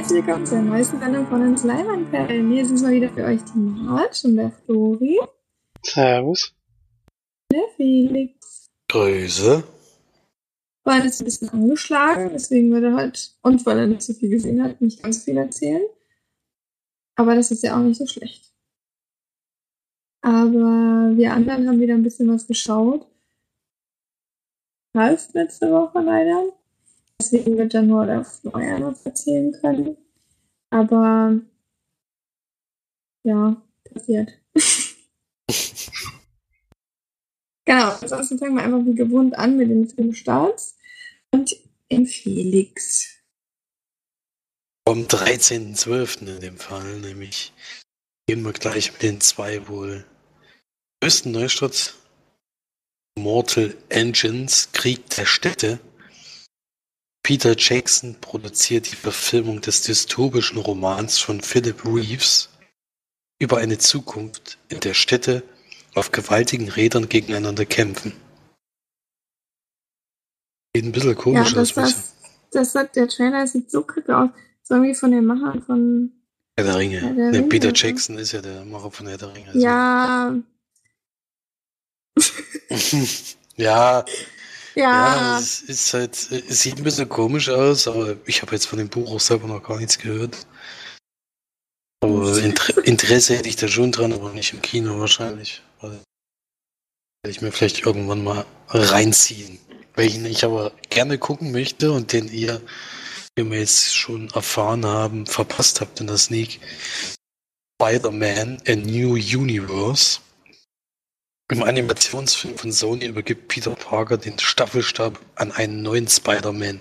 herzlich willkommen zur neuesten Sendung von uns Leimanperlen. Hier sind mal wieder für euch die Marge und der Flori. Servus. Der Felix. Grüße. War jetzt ein bisschen angeschlagen, deswegen wird er halt, und weil er nicht so viel gesehen hat, nicht ganz viel erzählen. Aber das ist ja auch nicht so schlecht. Aber wir anderen haben wieder ein bisschen was geschaut. Ralf letzte Woche leider. Deswegen wird er nur der Florian was erzählen können. Aber ja, passiert. genau, ansonsten fangen wir einfach wie gewohnt an mit den Filmstarts und in Felix. Vom 13.12. in dem Fall, nämlich gehen wir gleich mit den zwei wohl größten Neustarts. Mortal Engines, Krieg der Städte Peter Jackson produziert die Verfilmung des dystopischen Romans von Philip Reeves über eine Zukunft, in der Städte auf gewaltigen Rädern gegeneinander kämpfen. Sieht ein bisschen komisch ja, aus. Das, das, das sagt der Trailer, sieht so kacke aus. So irgendwie von den Machern von Herr der Ringe. Herr der Der Ringe, Peter. Jackson ist ja der Macher von Herr der Ringe. also- Ja, ja, ja, ja, es ist halt, es sieht ein bisschen komisch aus, aber ich habe jetzt von dem Buch auch selber noch gar nichts gehört. Aber Inter Interesse hätte ich da schon dran, aber nicht im Kino wahrscheinlich. Weil werde ich mir vielleicht irgendwann mal reinziehen. Welchen ich aber gerne gucken möchte und den ihr, wie wir jetzt schon erfahren haben, verpasst habt in der Sneak. Spider-Man A New Universe. Im Animationsfilm von Sony übergibt Peter Parker den Staffelstab an einen neuen Spider-Man,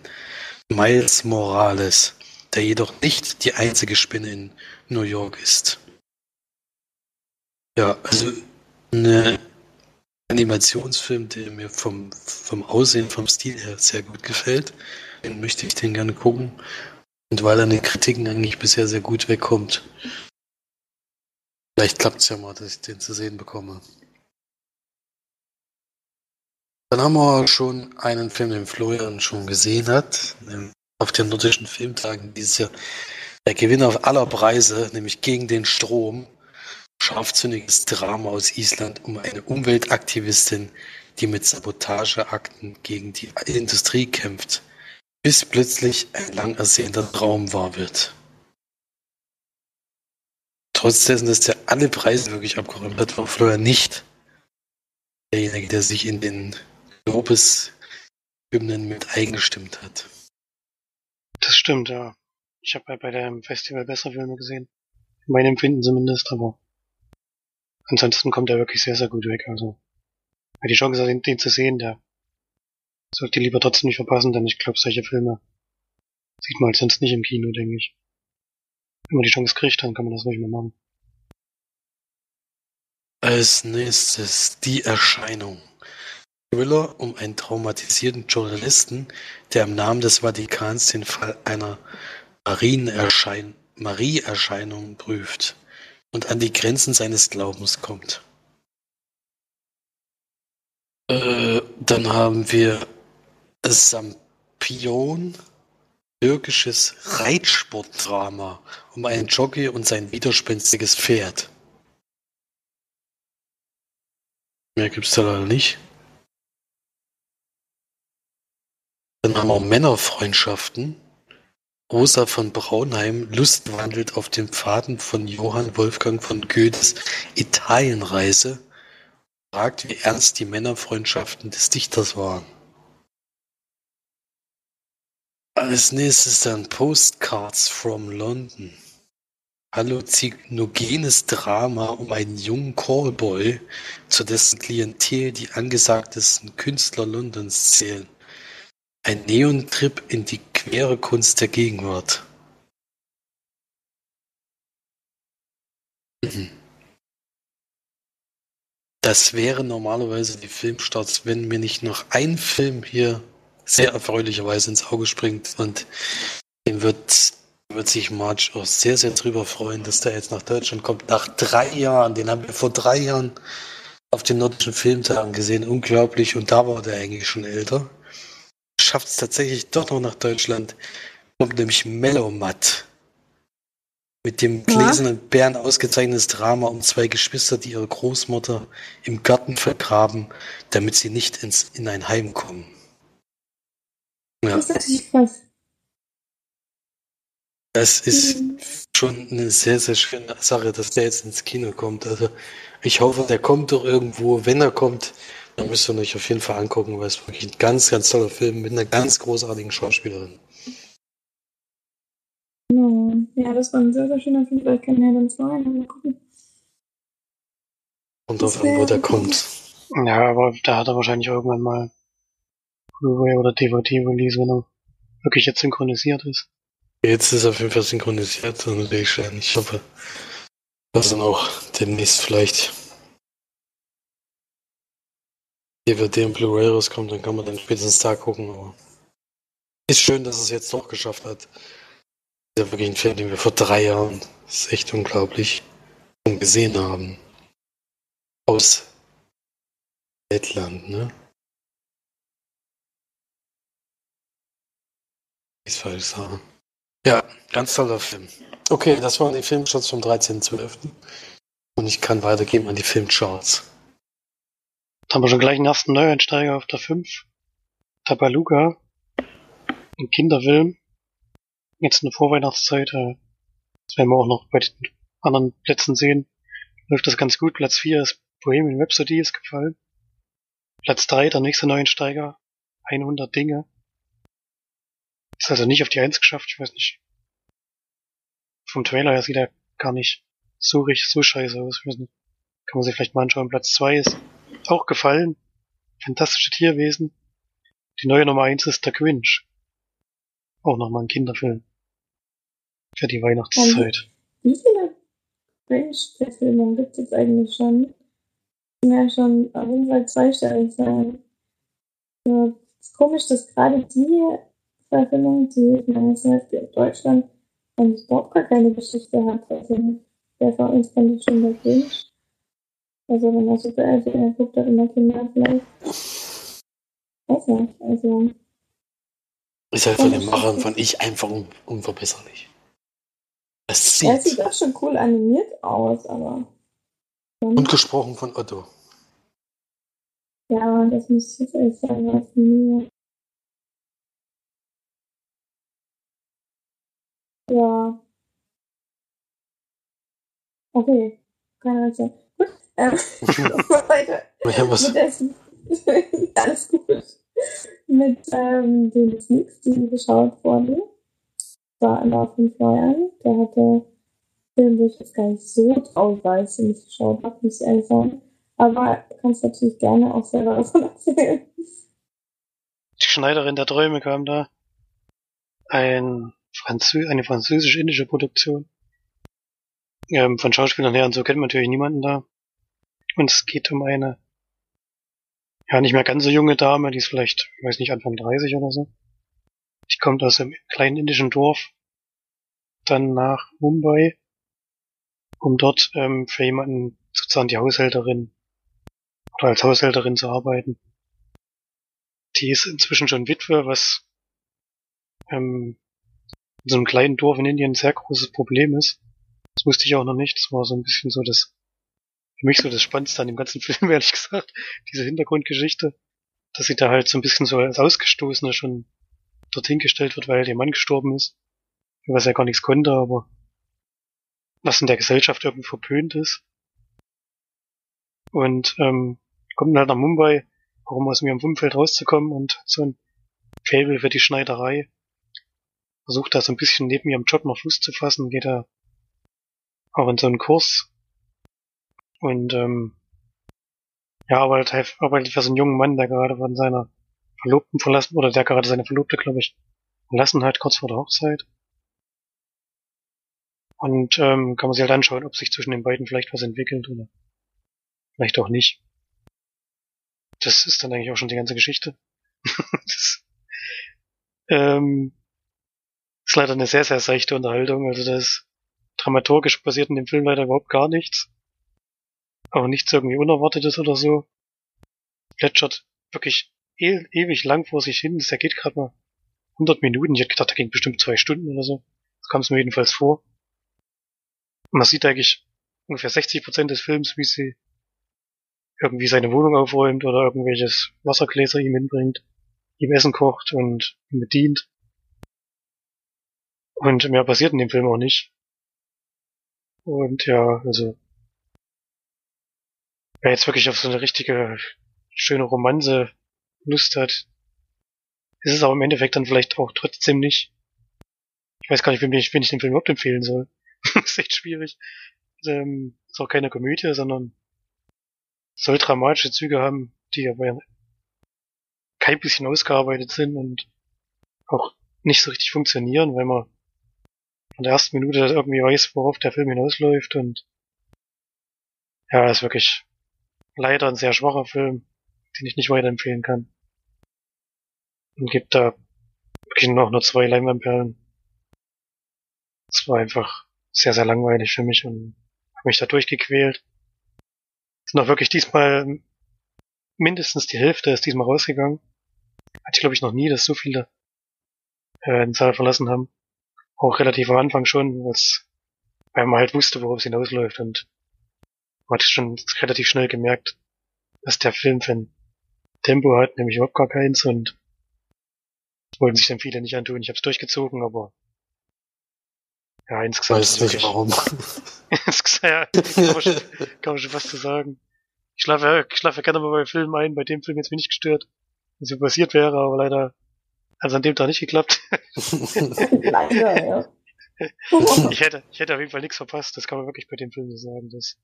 Miles Morales, der jedoch nicht die einzige Spinne in New York ist. Ja, also ein Animationsfilm, der mir vom, vom Aussehen, vom Stil her sehr gut gefällt. Den möchte ich den gerne gucken. Und weil er in den Kritiken eigentlich bisher sehr gut wegkommt. Vielleicht klappt es ja mal, dass ich den zu sehen bekomme. Dann haben wir schon einen Film, den Florian schon gesehen hat, auf den nordischen Filmtagen dieses Jahr. Der Gewinner aller Preise, nämlich gegen den Strom. Scharfzüngiges Drama aus Island um eine Umweltaktivistin, die mit Sabotageakten gegen die Industrie kämpft, bis plötzlich ein lang ersehnter Traum wahr wird. Trotz dessen, dass der alle Preise wirklich abgeräumt hat, war Florian nicht derjenige, der sich in den Lobeshymnen mit eingestimmt hat. Das stimmt, ja. Ich habe ja bei dem Festival bessere Filme gesehen. In meinem Empfinden zumindest, aber ansonsten kommt er wirklich sehr, sehr gut weg. Also, wer die Chance hat, den, den zu sehen, der sollte lieber trotzdem nicht verpassen, denn ich glaube, solche Filme sieht man halt sonst nicht im Kino, denke ich. Wenn man die Chance kriegt, dann kann man das ruhig mal machen. Als nächstes die Erscheinung. Thriller um einen traumatisierten Journalisten, der im Namen des Vatikans den Fall einer Marienerschein Marie-Erscheinung prüft und an die Grenzen seines Glaubens kommt. Äh, dann haben wir Sampion, türkisches Reitsportdrama um einen Jockey und sein widerspenstiges Pferd. Mehr gibt's da leider nicht. Dann haben wir Männerfreundschaften. Rosa von Braunheim lustwandelt auf den Pfaden von Johann Wolfgang von Goethes Italienreise, fragt, wie ernst die Männerfreundschaften des Dichters waren. Als nächstes dann Postcards from London. Halluzinogenes Drama um einen jungen Callboy, zu dessen Klientel die angesagtesten Künstler Londons zählen. Ein Neon-Trip in die quere Kunst der Gegenwart. Das wären normalerweise die Filmstarts, wenn mir nicht noch ein Film hier sehr erfreulicherweise ins Auge springt und den wird, wird sich Marge auch sehr, sehr drüber freuen, dass der jetzt nach Deutschland kommt. Nach drei Jahren, den haben wir vor drei Jahren auf den nordischen Filmtagen gesehen, unglaublich, und da war der eigentlich schon älter schafft es tatsächlich doch noch nach Deutschland. Kommt nämlich Mellow Matt Mit dem gläsernen Bären ausgezeichnetes Drama um zwei Geschwister, die ihre Großmutter im Garten vergraben, damit sie nicht ins, in ein Heim kommen. Ja. Das ist natürlich krass. Das ist Mhm. schon eine sehr, sehr schöne Sache, dass der jetzt ins Kino kommt. Also ich hoffe, der kommt doch irgendwo. Wenn er kommt, müsst ihr euch auf jeden Fall angucken, weil es wirklich ein ganz, ganz toller Film mit einer ganz großartigen Schauspielerin. Ja, ja, das war ein sehr, sehr schöner Film. Vielleicht kann er dann zwei. Mal gucken. Und drauf an, wo der kommt. Ja, aber da hat er wahrscheinlich irgendwann mal Blu-ray oder DVD-Release, wenn er wirklich jetzt synchronisiert ist. Jetzt ist er auf jeden Fall synchronisiert und natürlich schön. Ich hoffe, dass dann auch demnächst vielleicht DVD und Blu-ray rauskommt, dann kann man dann spätestens da gucken. Aber ist schön, dass es jetzt doch geschafft hat. Ist ja wirklich ein Film, den wir vor drei Jahren, das ist echt unglaublich, gesehen haben. Aus Lettland, ne? Ich falsch sagen. Ja, ganz toller Film. Okay, das waren die Filmcharts vom 13.12. Und ich kann weitergeben an die Filmcharts. Da haben wir schon gleich einen ersten Neueinsteiger auf der 5. Tabaluga. Ein Kinderfilm. Jetzt in der Vorweihnachtszeit. äh, Das werden wir auch noch bei den anderen Plätzen sehen. Läuft das ganz gut. Platz 4 ist Bohemian Rhapsody, ist gefallen. Platz 3, der nächste Neueinsteiger. 100 Dinge. Ist also nicht auf die 1 geschafft, ich weiß nicht. Vom Trailer her sieht er gar nicht so richtig, so scheiße aus. Kann man sich vielleicht mal anschauen. Platz 2 ist auch gefallen. Fantastische Tierwesen. Die neue Nummer 1 ist der Grinch. Auch nochmal ein Kinderfilm. Für die Weihnachtszeit. Wie viele Range-Verfilmungen gibt es eigentlich schon? Ja schon auf jeden Fall zweistellig sein. Ja, es ist komisch, dass gerade die Verfilmung, die ich meine, in Deutschland eigentlich überhaupt gar keine Geschichte hat. Also, der von uns kennt schon der Grinch. Also, wenn er alt ist, er guckt hat immer Kinder vielleicht. Weiß nicht, also. Ist halt von den Machern von Ich einfach un unverbesserlich. Es Er sieht sieht. auch schon cool animiert aus, aber. Und gesprochen von Otto. Ja, das muss ich jetzt ehrlich sagen, was mir. Ja. Okay. Keine Ahnung. Ähm, weiter. Ja, was, Mit dessen. Alles gut. Mit ähm, den Sneaks, die geschaut wurden. War immer fünf Jahren. Der hatte Film, wo ich jetzt gar nicht so traurig war, als ich ihn nicht geschaut habe, muss ich ehrlich sagen. Aber du kannst natürlich gerne auch selber davon erzählen. Die Schneiderin der Träume kam da. Ein Franzö eine französisch-indische Produktion. Ähm, von Schauspielern her und so kennt man natürlich niemanden da. Und es geht um eine, ja, nicht mehr ganz so junge Dame, die ist vielleicht, ich weiß nicht, Anfang 30 oder so. Die kommt aus einem kleinen indischen Dorf dann nach Mumbai, um dort ähm, für jemanden sozusagen die Haushälterin oder als Haushälterin zu arbeiten. Die ist inzwischen schon Witwe, was ähm, in so einem kleinen Dorf in Indien ein sehr großes Problem ist. Das wusste ich auch noch nicht. Das war so ein bisschen so das, für mich so das Spannendste an dem ganzen Film, ehrlich gesagt. Diese Hintergrundgeschichte, dass sie da halt so ein bisschen so als Ausgestoßene schon dorthin gestellt wird, weil ihr Mann gestorben ist. Was er gar nichts konnte, aber was in der Gesellschaft irgendwie verpönt ist. Und ähm, kommt dann halt nach Mumbai, warum aus ihrem Umfeld rauszukommen und so ein Faible für die Schneiderei. Versucht da so ein bisschen neben ihrem Job noch Fuß zu fassen, geht da auch in so einen Kurs. Und ähm, ja, arbeitet, halt- arbeitet für so einen jungen Mann, der gerade von seiner Verlobten verlassen, oder der gerade seine Verlobte, glaube ich, verlassen hat, kurz vor der Hochzeit. Und ähm, kann man sich halt anschauen, ob sich zwischen den beiden vielleicht was entwickelt oder vielleicht auch nicht. Das ist dann eigentlich auch schon die ganze Geschichte. das, ähm, ist leider eine sehr, sehr seichte Unterhaltung. Also das dramaturgisch passiert in dem Film leider überhaupt gar nichts. Auch nichts irgendwie Unerwartetes oder so. Plätschert wirklich e ewig lang vor sich hin. Das geht gerade mal 100 Minuten. Ich hätte gedacht, da ging bestimmt zwei Stunden oder so. Das kam es mir jedenfalls vor. man sieht eigentlich ungefähr 60 Prozent des Films, wie sie irgendwie seine Wohnung aufräumt oder irgendwelches Wassergläser ihm hinbringt, ihm Essen kocht und ihn bedient. Und mehr passiert in dem Film auch nicht. Und ja, also wer jetzt wirklich auf so eine richtige schöne Romanze Lust hat, ist es aber im Endeffekt dann vielleicht auch trotzdem nicht. Ich weiß gar nicht, wen ich, wen ich den Film überhaupt empfehlen soll. ist echt schwierig. Ähm, ist auch keine Komödie, sondern soll dramatische Züge haben, die aber kein bisschen ausgearbeitet sind und auch nicht so richtig funktionieren, weil man von der ersten Minute irgendwie weiß, worauf der Film hinausläuft und ja, ist wirklich leider ein sehr schwacher Film, den ich nicht weiterempfehlen kann. Und gibt da wirklich noch nur zwei Leinwandperlen. Es war einfach sehr, sehr langweilig für mich und habe mich da durchgequält. Sind auch wirklich diesmal mindestens die Hälfte ist diesmal rausgegangen. Hatte ich glaube ich noch nie, dass so viele äh, den Saal verlassen haben. Auch relativ am Anfang schon, weil man halt wusste, worauf es hinausläuft und man hat schon relativ schnell gemerkt, dass der Film für ein Tempo hat, nämlich überhaupt gar keins und wollten sich dann viele nicht antun. Ich habe es durchgezogen, aber ja, insgesamt. Weiß nicht warum. ja, kann, man schon, kann man schon was zu sagen. Ich schlafe, ich schlafe gerne mal bei Filmen ein, bei dem Film jetzt mich nicht gestört, wenn so passiert wäre, aber leider hat es an dem Tag nicht geklappt. leider, ja. ich hätte, ich hätte auf jeden Fall nichts verpasst, das kann man wirklich bei dem Film so sagen. Das,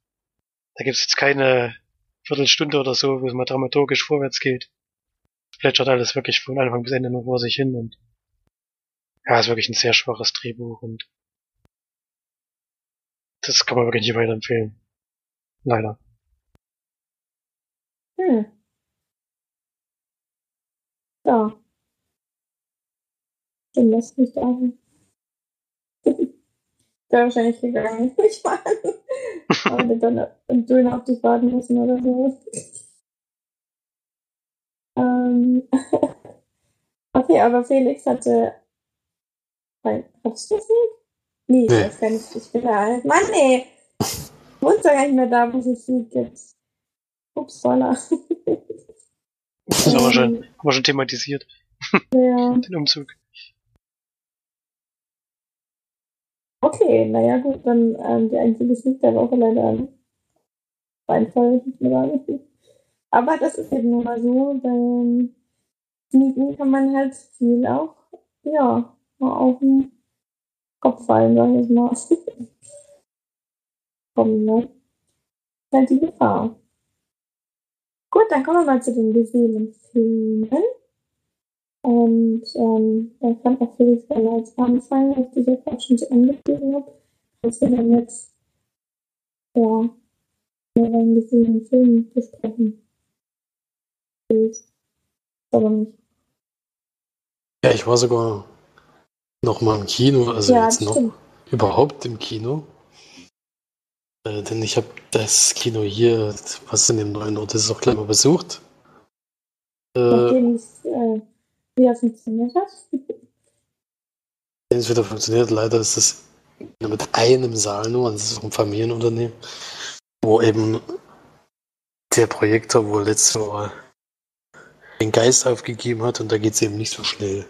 da gibt es jetzt keine Viertelstunde oder so, wo es mal dramaturgisch vorwärts geht. Plätschert alles wirklich von Anfang bis Ende nur vor sich hin und ja, ist wirklich ein sehr schwaches Drehbuch und das kann man wirklich nicht weiterempfehlen. Leider. Hm. Ja. Dann lass mich da. Wäre wahrscheinlich gegangen. Ich meine. Aber dann einen Döner auf dich warten müssen oder so. ähm. okay, aber Felix hatte. Hattest du das nicht? Nee, nee. das kann ich, ich bin da alt. Mann, ey! Wohnst du gar nicht mehr da, wo es es Lied gibt. Ups, voila. Das haben wir schon, haben wir schon thematisiert. Ja. Den Umzug. Okay, naja gut, dann ähm, die einzige Lied der Woche leider Reinfall, ich mir sagen. Aber das ist eben nur mal so, beim Sneaken kann man halt viel auch, ja, mal auf den Kopf fallen, sag ich mal. Kommen, ne? Ist halt die Gefahr. Gut, dann kommen wir mal zu den gesehenen. Und ähm, da fand auch Felix gerne als Anfang, als ich jetzt auch schon so angegeben habe, dass wir dann jetzt ja über einen gesehenen Film besprechen. Aber nicht. Ja, ich war sogar noch mal im Kino, also ja, jetzt noch stimmt. überhaupt im Kino. Äh, denn ich habe das Kino hier, was in dem neuen Ort ist, auch gleich mal besucht. Äh, Äh, wieder funktioniert hat. Wenn es wieder funktioniert, leider ist es mit einem Saal nur, das ist ein Familienunternehmen, wo eben der Projektor wohl letzte Woche den Geist aufgegeben hat und da geht es eben nicht so schnell.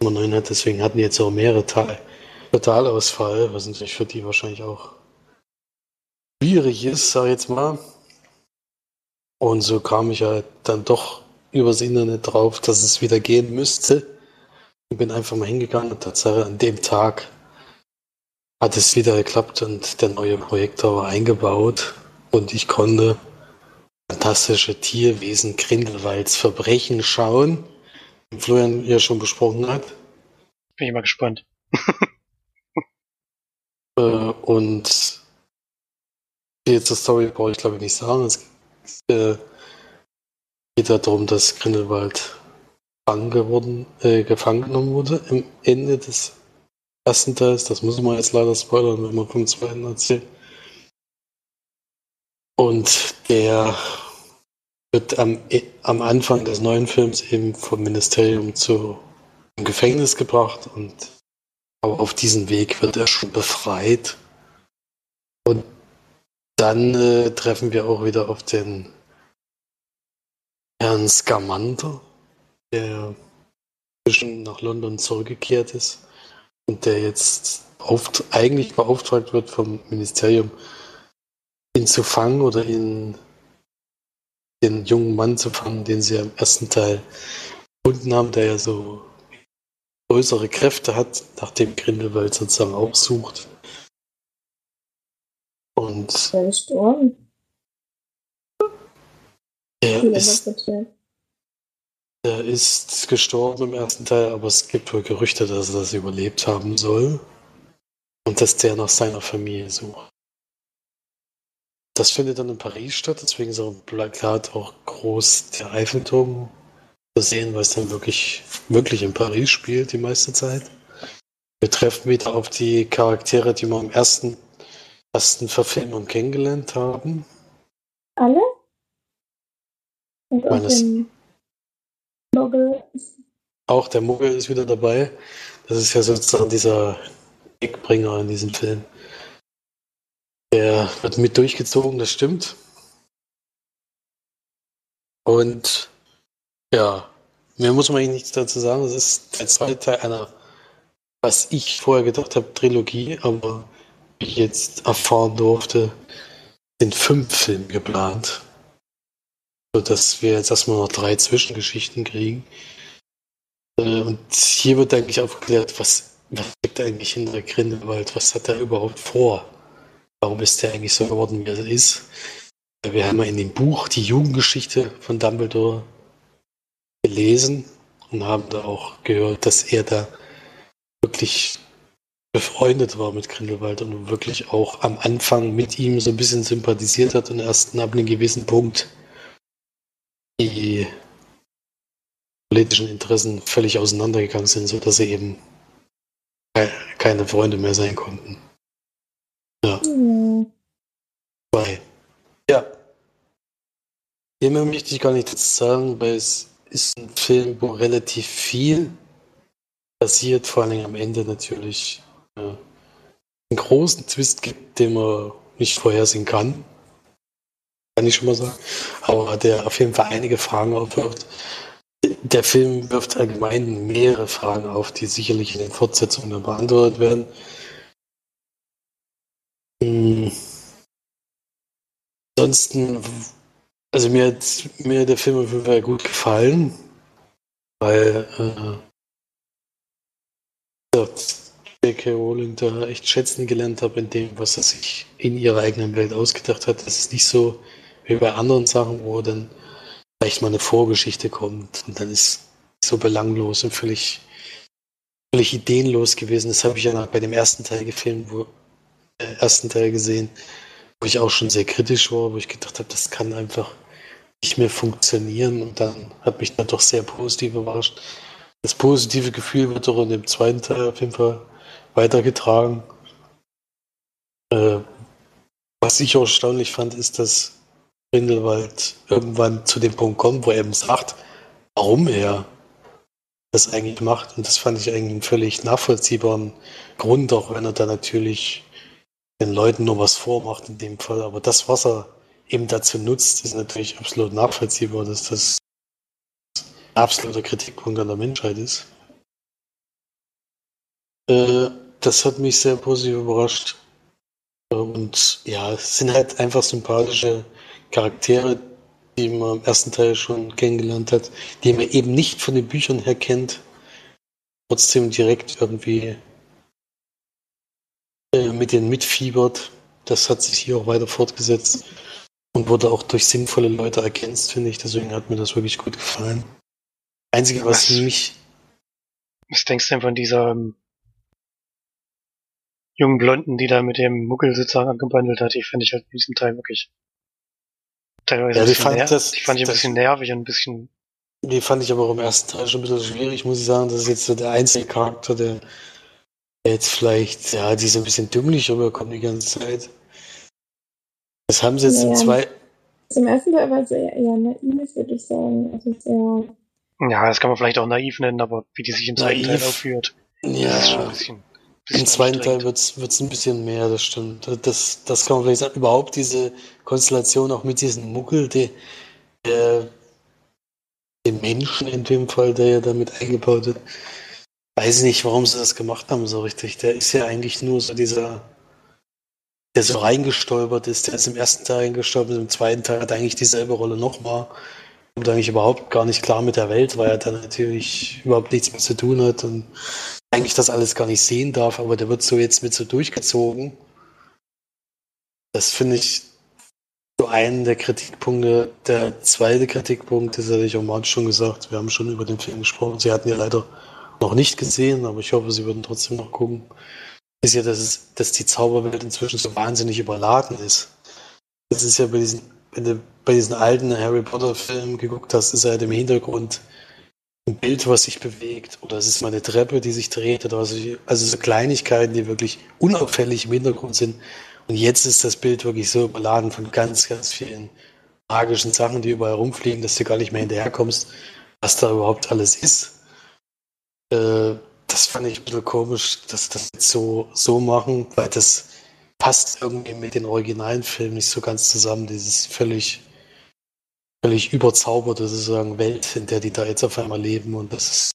Nummer 9 hat, deswegen hatten die jetzt auch mehrere Tage Totalausfall, was natürlich für die wahrscheinlich auch schwierig ist, sag ich jetzt mal. Und so kam ich halt dann doch übers Internet drauf, dass es wieder gehen müsste. Und bin einfach mal hingegangen und Tatsache an dem Tag hat es wieder geklappt und der neue Projektor war eingebaut und ich konnte fantastische Tierwesen Grindelwalds Verbrechen schauen, den Florian ja schon besprochen hat. Bin ich mal gespannt. äh, und jetzt das Story brauche ich glaube ich nicht sagen. Es äh, geht darum, dass Grindelwald gefangen, geworden, äh, gefangen genommen wurde im Ende des ersten Teils. Das muss man jetzt leider spoilern, wenn man vom zweiten erzählt. Und der wird am, am Anfang des neuen Films eben vom Ministerium zu im Gefängnis gebracht und aber auf diesem Weg wird er schon befreit Und dann äh, treffen wir auch wieder auf den Herrn Scamander, der zwischen nach London zurückgekehrt ist und der jetzt auft eigentlich beauftragt wird vom Ministerium, ihn zu fangen oder ihn den jungen Mann zu fangen, den sie im ersten Teil gefunden haben, der ja so größere Kräfte hat, nachdem Grindelwald sozusagen auch sucht. Und Der ist. Er ist, er ist gestorben im ersten Teil, aber es gibt wohl Gerüchte, dass er das überlebt haben soll. Und dass der nach seiner Familie sucht. Das findet dann in Paris statt, deswegen ist auch im Plakat auch groß der Eiffelturm zu sehen, weil es dann wirklich, wirklich in Paris spielt die meiste Zeit. Wir treffen wieder auf die Charaktere, die wir im ersten, ersten Verfilmung kennengelernt haben. Alle? Und auch den Nogel. Auch der Muggel ist wieder dabei. Das ist ja sozusagen dieser Wegbringer in diesem Film. Der wird mit durchgezogen, das stimmt. Und ja, mehr muss man eigentlich nichts dazu sagen. Es ist der zweite Teil einer, was ich vorher gedacht habe, Trilogie, aber wie ich jetzt erfahren durfte, sind fünf Filme geplant. Sodass wir jetzt erstmal noch drei Zwischengeschichten kriegen. Äh, Und hier wird eigentlich aufgeklärt, was, was steckt eigentlich hinter Grindelwald? Was hat er überhaupt vor? Warum ist er eigentlich so geworden, wie er ist? Wir haben ja in dem Buch die Jugendgeschichte von Dumbledore gelesen und haben da auch gehört, dass er da wirklich befreundet war mit Grindelwald und wirklich auch am Anfang mit ihm so ein bisschen sympathisiert hat und erst ab einem gewissen Punkt die politischen Interessen völlig auseinandergegangen sind, sodass sie eben ke- keine Freunde mehr sein konnten. Ja. Zwei. Ja. Hier möchte ich gar nicht dazu sagen, weil es ist ein Film, wo relativ viel passiert, vor allem am Ende natürlich. Ja. Einen großen Twist gibt, den man nicht vorhersehen kann. Kann ich schon mal sagen. Aber der auf jeden Fall einige Fragen aufwirft. Der Film wirft allgemein mehrere Fragen auf, die sicherlich in den Fortsetzungen dann beantwortet werden. Hm. Ansonsten, also mir hat mir der Film auf jeden Fall gut gefallen, weil äh, J.K. Rowling da echt schätzen gelernt habe in dem, was er sich in ihrer eigenen Welt ausgedacht hat. Das ist nicht so wie bei anderen Sachen, wo dann vielleicht mal eine Vorgeschichte kommt und dann ist so belanglos und völlig, völlig ideenlos gewesen. Das habe ich ja bei dem ersten Teil gefilmt, wo äh, ersten Teil gesehen, wo ich auch schon sehr kritisch war, wo ich gedacht habe, das kann einfach nicht mehr funktionieren und dann hat mich dann doch sehr positiv überrascht. Das positive Gefühl wird auch in dem zweiten Teil auf jeden Fall weitergetragen. Äh, was ich auch erstaunlich fand, ist, dass Grindelwald irgendwann zu dem Punkt kommt, wo er eben sagt, warum er das eigentlich macht. Und das fand ich eigentlich einen völlig nachvollziehbaren Grund, auch wenn er da natürlich den Leuten nur was vormacht in dem Fall. Aber das, was er eben dazu nutzt, ist natürlich absolut nachvollziehbar, dass das ein absoluter Kritikpunkt an der Menschheit ist. Äh, das hat mich sehr positiv überrascht. Und ja, es sind halt einfach sympathische Charaktere, die man im ersten Teil schon kennengelernt hat, die man eben nicht von den Büchern her kennt, trotzdem direkt irgendwie äh, mit denen mitfiebert. Das hat sich hier auch weiter fortgesetzt und wurde auch durch sinnvolle Leute ergänzt, finde ich. Deswegen hat mir das wirklich gut gefallen. Einzige, was, Was- mich. Was denkst du denn von dieser ähm, jungen Blonden, die da mit dem Muggel sozusagen angebandelt hat? Die fand ich halt in diesem Teil wirklich teilweise Ja, die fand das- die fand ich ein das- bisschen nervig und ein bisschen Die fand ich aber auch im ersten Teil schon ein bisschen schwierig, muss ich sagen. Das ist jetzt so der einzige Charakter, der jetzt vielleicht, ja, die so ein bisschen dümmlich rüberkommt die ganze Zeit. Das haben sie jetzt in Ja. zwei. Zum ersten Teil war es eher, eher naiv, würde ich sagen. Also sehr, Ja, das kann man vielleicht auch naiv nennen, aber wie die sich im zweiten. Teil aufführt, das ist schon ein Ja, bisschen, Im zweiten Teil wird es ein bisschen mehr, das stimmt. Das, das kann man vielleicht sagen. Überhaupt diese Konstellation auch mit diesem Muggel, der, der dem Menschen in dem Fall, der ja damit eingebaut wird. Weiß nicht, warum sie das gemacht haben so richtig. Der ist ja eigentlich nur so dieser, der so reingestolpert ist. Der ist im ersten Teil reingestolpert, im zweiten Teil hat eigentlich dieselbe Rolle nochmal. Kommt eigentlich überhaupt gar nicht klar mit der Welt, weil er dann natürlich überhaupt nichts mehr zu tun hat und eigentlich das alles gar nicht sehen darf, aber der wird so jetzt mit so durchgezogen. Das finde ich so einen der Kritikpunkte. Der zweite Kritikpunkt, das hatte ich auch mal schon gesagt, wir haben schon über den Film gesprochen. Sie hatten ja leider noch nicht gesehen, aber ich hoffe, Sie würden trotzdem noch gucken. Ist ja, dass, es, dass die Zauberwelt inzwischen so wahnsinnig überladen ist. Das ist ja bei diesen, wenn du bei diesen alten Harry Potter Filmen geguckt hast, ist halt im Hintergrund ein Bild, was sich bewegt, oder es ist mal eine Treppe, die sich dreht, oder was ich, also so Kleinigkeiten, die wirklich unauffällig im Hintergrund sind. Und jetzt ist das Bild wirklich so überladen von ganz, ganz vielen magischen Sachen, die überall rumfliegen, dass du gar nicht mehr hinterherkommst, was da überhaupt alles ist. Äh, das fand ich ein bisschen komisch, dass das jetzt so, so machen, weil das passt irgendwie mit den originalen Filmen nicht so ganz zusammen. Dieses völlig, völlig überzauberte sozusagen Welt, in der die da jetzt auf einmal leben. Und das ist,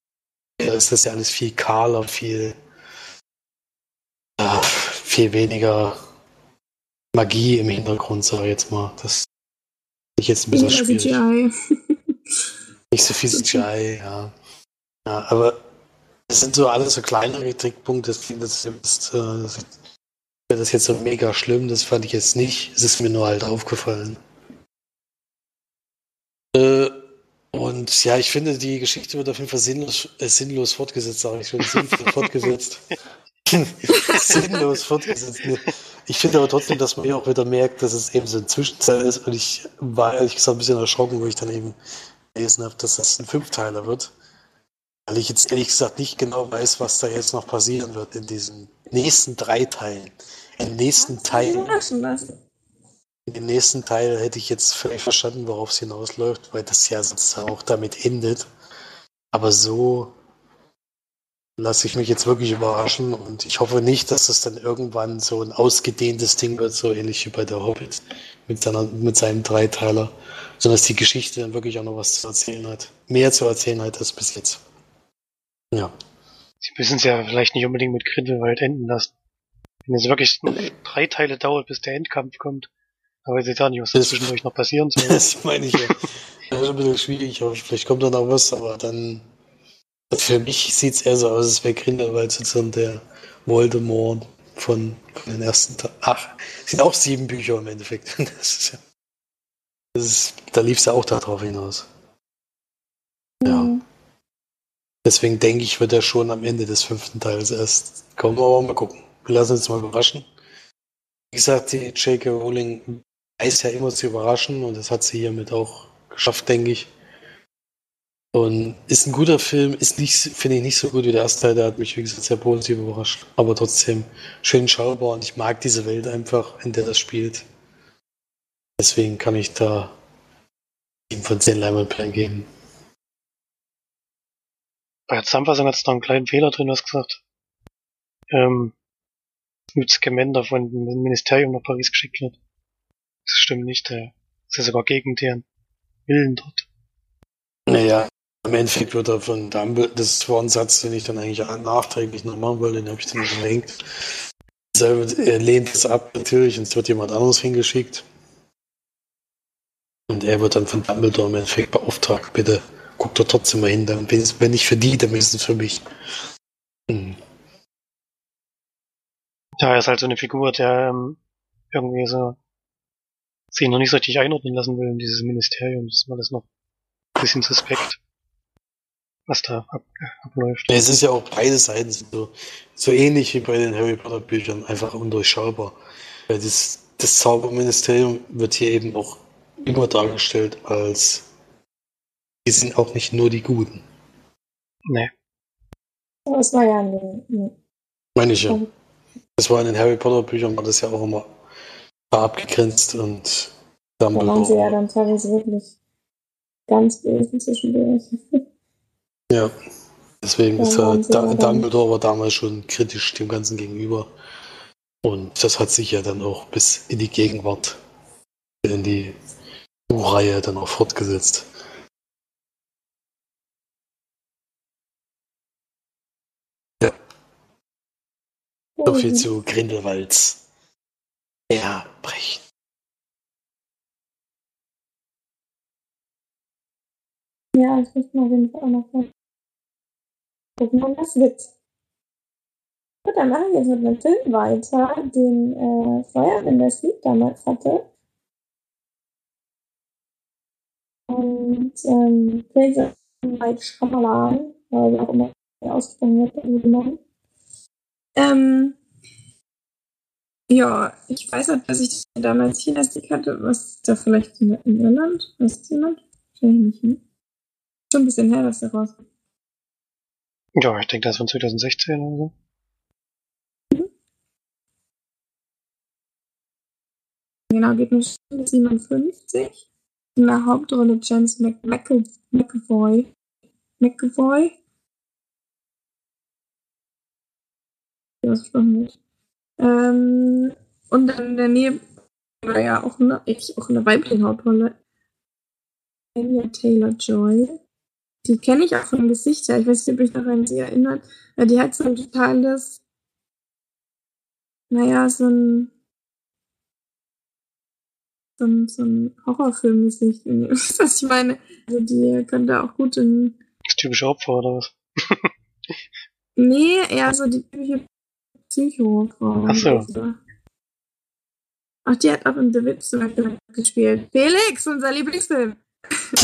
ja, ist das ja alles viel kahler, viel, äh, viel weniger Magie im Hintergrund, sage ich jetzt mal. Das ich jetzt ein bisschen schwierig. CGI. Nicht so viel CGI, ja. ja. Aber das sind so alles so kleinere Trickpunkte. Das, das, das, das, das jetzt so mega schlimm, das fand ich jetzt nicht. Es ist mir nur halt aufgefallen. Äh, und ja, ich finde, die Geschichte wird auf jeden Fall sinnlos, äh, sinnlos fortgesetzt, sage ich schon. Sinnlos fortgesetzt. sinnlos fortgesetzt. Ich finde aber trotzdem, dass man hier auch wieder merkt, dass es eben so ein Zwischenzeit ist. Und ich war ehrlich gesagt ein bisschen erschrocken, wo ich dann eben gelesen habe, dass das ein Fünfteiler wird. Weil ich jetzt ehrlich gesagt nicht genau weiß, was da jetzt noch passieren wird in diesen nächsten drei Teilen. Im nächsten Teil. In dem nächsten Teil hätte ich jetzt völlig verstanden, worauf es hinausläuft, weil das ja sozusagen auch damit endet. Aber so lasse ich mich jetzt wirklich überraschen und ich hoffe nicht, dass es dann irgendwann so ein ausgedehntes Ding wird, so ähnlich wie bei der Hobbit mit, seiner, mit seinem Dreiteiler, sondern dass die Geschichte dann wirklich auch noch was zu erzählen hat. Mehr zu erzählen hat als bis jetzt. Ja. Sie müssen es ja vielleicht nicht unbedingt mit Grindelwald enden lassen. Wenn es wirklich drei Teile dauert, bis der Endkampf kommt, aber ich weiß jetzt nicht, was das zwischendurch noch passieren soll. Das meine ich ja. Das ist ein bisschen schwierig, aber vielleicht kommt da noch was, aber dann für mich sieht es eher so aus, als wäre Grindelwald sozusagen der Voldemort von, von den ersten Tagen. Ach, es sind auch sieben Bücher im Endeffekt. Das ist ja, das ist, da lief es ja auch darauf hinaus. Ja. Mhm. Deswegen denke ich, wird er schon am Ende des fünften Teils erst kommen, aber mal gucken. Wir lassen uns mal überraschen. Wie gesagt, die J.K. Rowling weiß ja immer zu überraschen und das hat sie hiermit auch geschafft, denke ich. Und ist ein guter Film, ist nicht, finde ich nicht so gut wie der erste Teil, der hat mich, wie gesagt, sehr positiv überrascht. Aber trotzdem schön schaubar und ich mag diese Welt einfach, in der das spielt. Deswegen kann ich da 7 von 10 Leinwandperlen geben. Bei der Zusammenfassung hat es da einen kleinen Fehler drin, was gesagt. Ähm, mit Scamander von dem Ministerium nach Paris geschickt wird. Das stimmt nicht, der ist ja sogar gegen deren Willen dort. Naja, im Endeffekt wird er von Dumbledore, das war ein Satz, den ich dann eigentlich nachträglich noch machen wollte, den habe ich dann gehängt. Er lehnt es ab, natürlich, und es wird jemand anderes hingeschickt. Und er wird dann von Dumbledore im Endeffekt beauftragt, bitte guck doch trotzdem mal hin, dann, wenn nicht für die, dann wenigstens für mich. Hm. Ja, er ist halt so eine Figur, der ähm, irgendwie so sich noch nicht so richtig einordnen lassen will in dieses Ministerium. Das ist alles noch ein bisschen suspekt was da ab, abläuft. Es ist ja auch beide Seiten so, so ähnlich wie bei den Harry Potter Büchern, einfach undurchschaubar. Weil das, das Zauberministerium wird hier eben auch immer dargestellt als die sind auch nicht nur die Guten. Nee. Das war ja ein. Meine ich ja. Das war in den Harry Potter Büchern, war das ja auch immer abgegrenzt und Da waren sie ja dann teilweise wirklich ganz böse zwischendurch. Ja. Deswegen Ja, ist ja da? Dumbledore war damals schon kritisch dem Ganzen gegenüber. Und das hat sich ja dann auch bis in die Gegenwart, in die Buchreihe dann auch fortgesetzt. So viel zu Grindelwalds Erbrechen. Ja, ich muss mal Fall auch noch mal gucken, wann das wird. Gut, dann machen wir jetzt mit einem Film weiter, den äh, der Sleep damals hatte. Und ähm, Pilze Shyamalan, oder wie auch immer er ausgesprochen wird, Mann. Ähm, ja, ich weiß nicht, dass ich damals China-Stick hatte, was da vielleicht in, in Irland, weiß das jemand? Wahrscheinlich nicht, ne? Schon ein bisschen her, dass der rauskam. Ja, ich denke, das ist von 2016 oder so. Genau, geht eine Stunde 57. In der Hauptrolle James Mc McAv McAvoy. McAvoy? Wie ausgesprochen wird. Ähm, und dann in der Nähe war ja auch eine, ich, auch eine weibliche Hauptrolle. Anya Taylor-Joy. Die kenne ich auch vom Gesicht her. Ich weiß nicht, ob ich noch an sie erinnert. Weil die hat so ein totales, naja, so ein so ein, so ein Horrorfilm-Gesicht. Was ich meine? Also die könnte auch gut in. Das typische Opfer oder was? Nee, eher so die typische Psycho-Frau. Ach so. Ach, die hat auch in The Witch zum Beispiel gespielt. Felix, unser Lieblingsfilm.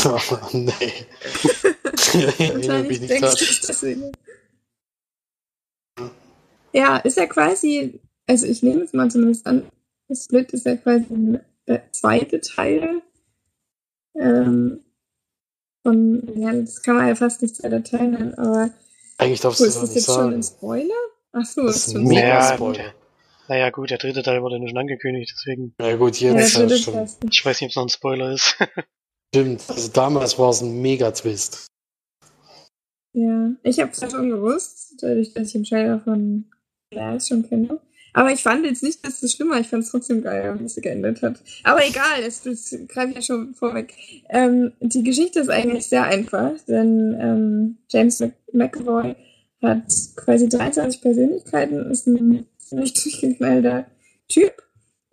Oh, nee. Wahrscheinlich nicht denkst du es. Ja, ist ja quasi, also ich nehme es mal zumindest an, das Split ist ja quasi der zweite Teil ähm, von, ja, das kann man ja fast nicht zweiter Teil nennen, aber Eigentlich darfst du ist das das nicht jetzt schon sagen. ein Spoiler? Ach so, Das ist ist schon ein sehr mega Naja, Spoiler. naja, gut, der dritte Teil wurde nur schon angekündigt, deswegen. Ja gut, Ja, jetzt das ja, ist schon. das. Ich weiß nicht, ob es noch ein Spoiler ist. Stimmt. Also damals war es ein Mega-Twist. Ja, ich habe es ja schon gewusst, dadurch, dass ich den Trailer von Glass schon kenne. Aber ich fand jetzt nicht, dass es schlimm war. Ich fand es trotzdem geil, wie es geändert hat. Aber egal, es, das greife ich ja schon vorweg. Ähm, die Geschichte ist eigentlich sehr einfach, denn ähm, James Mc McAvoy hat quasi 23 Persönlichkeiten, ist ein ziemlich durchgeknallter Typ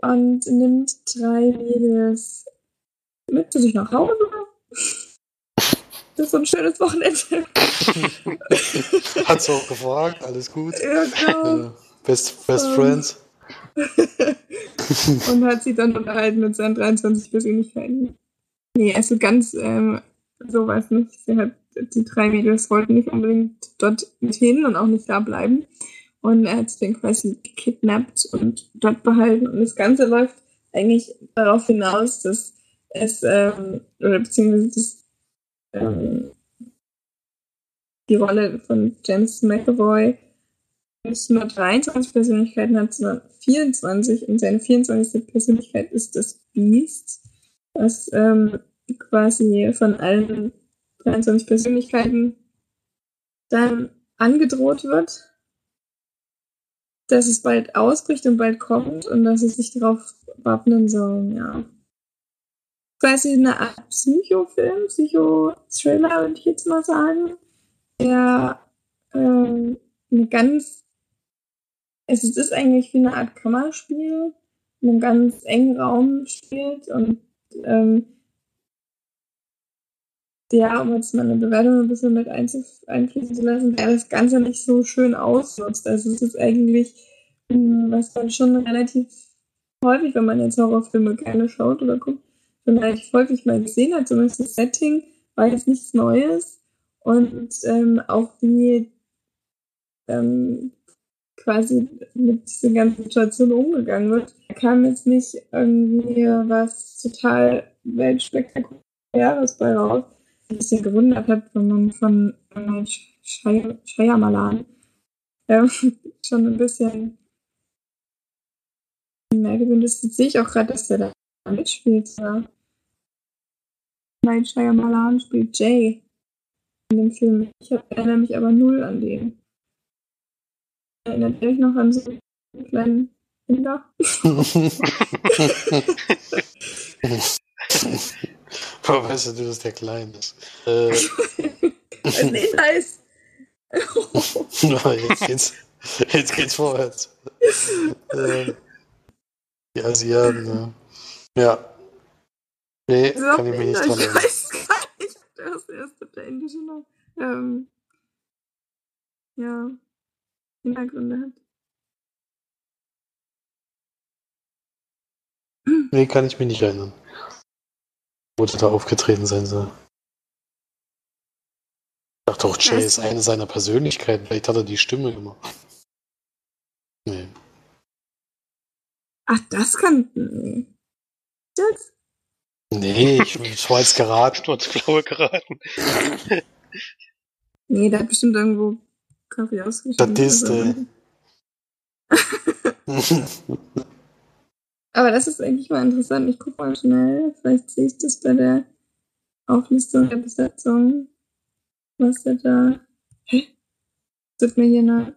und nimmt drei Mädels mit zu sich nach Hause. Das ist so ein schönes Wochenende. Hat's auch gefragt, alles gut. Ja, genau. Best best Ähm. Friends. und hat sich dann unterhalten mit seinen 23 Persönlichkeiten. Nee, also ganz ähm, sowas nicht. Sie hat, die drei Mädels wollten nicht unbedingt dort mit hin und auch nicht da bleiben. Und er hat sie dann quasi gekidnappt und dort behalten. Und das Ganze läuft eigentlich darauf hinaus, dass es, ähm, oder beziehungsweise das, ähm, die Rolle von James McAvoy nicht nur 23 Persönlichkeiten hat, sondern 24 und seine 24. Persönlichkeit ist das Beast, was ähm, quasi von allen 23 Persönlichkeiten dann angedroht wird, dass es bald ausbricht und bald kommt und dass sie sich darauf wappnen sollen, ja. Quasi eine Art Psychofilm, Psycho-Thriller, würde ich jetzt mal sagen, der ähm, eine ganz es ist eigentlich wie eine Art Kammerspiel, in einem ganz engen Raum spielt und ähm, ja, um jetzt meine Bewertung ein bisschen mit einfließen zu lassen, der das Ganze nicht so schön ausnutzt. Also es ist eigentlich, mh, was man schon relativ häufig, wenn man jetzt Horrorfilme gerne schaut oder guckt, schon relativ häufig mal gesehen hat, zumindest das Setting war jetzt nichts Neues und ähm, auch wie ähm, quasi mit dieser ganzen Situation umgegangen wird. Kam jetzt nicht irgendwie was total weltspektakuläres bei raus. Bisschen gewundert hat, wenn man von äh, Shyamalan ähm, schon ein bisschen mehr gewöhnt ist. Jetzt sehe ich auch gerade, dass der da mitspielt. Ja. Night Shyamalan spielt Jay. in dem Film. Ich hab, erinnere mich aber null an den. Erinnert ihr euch noch an so einen kleinen Kinder? Boah, weißt du, du bist der Kleine. Äh, heißt. na, jetzt geht's, jetzt geht's vorwärts. äh, die Asiaten, ne? Ja. Nee, So, kann ich mich nicht ich dran erinnern. weiß gar nicht, der erste der indische noch ähm, ja, Hintergründe hat. Nee, kann ich mich nicht erinnern. Wo der da aufgetreten sein soll. Ich dachte auch, Jay ist eine seiner Persönlichkeiten. Vielleicht hat er die Stimme immer. Nee. Ach, das kann. Nee. Das? Nee, ich, ich war jetzt geraten. Du hast Blaue geraten. Nee, der hat bestimmt irgendwo Kaffee ausgeschenkt. Statist, oder so. ey. Aber das ist eigentlich mal interessant. Ich gucke mal schnell. Vielleicht sehe ich das bei der Auflistung der Besetzung. Was er da. Hä? Das wird mir hier eine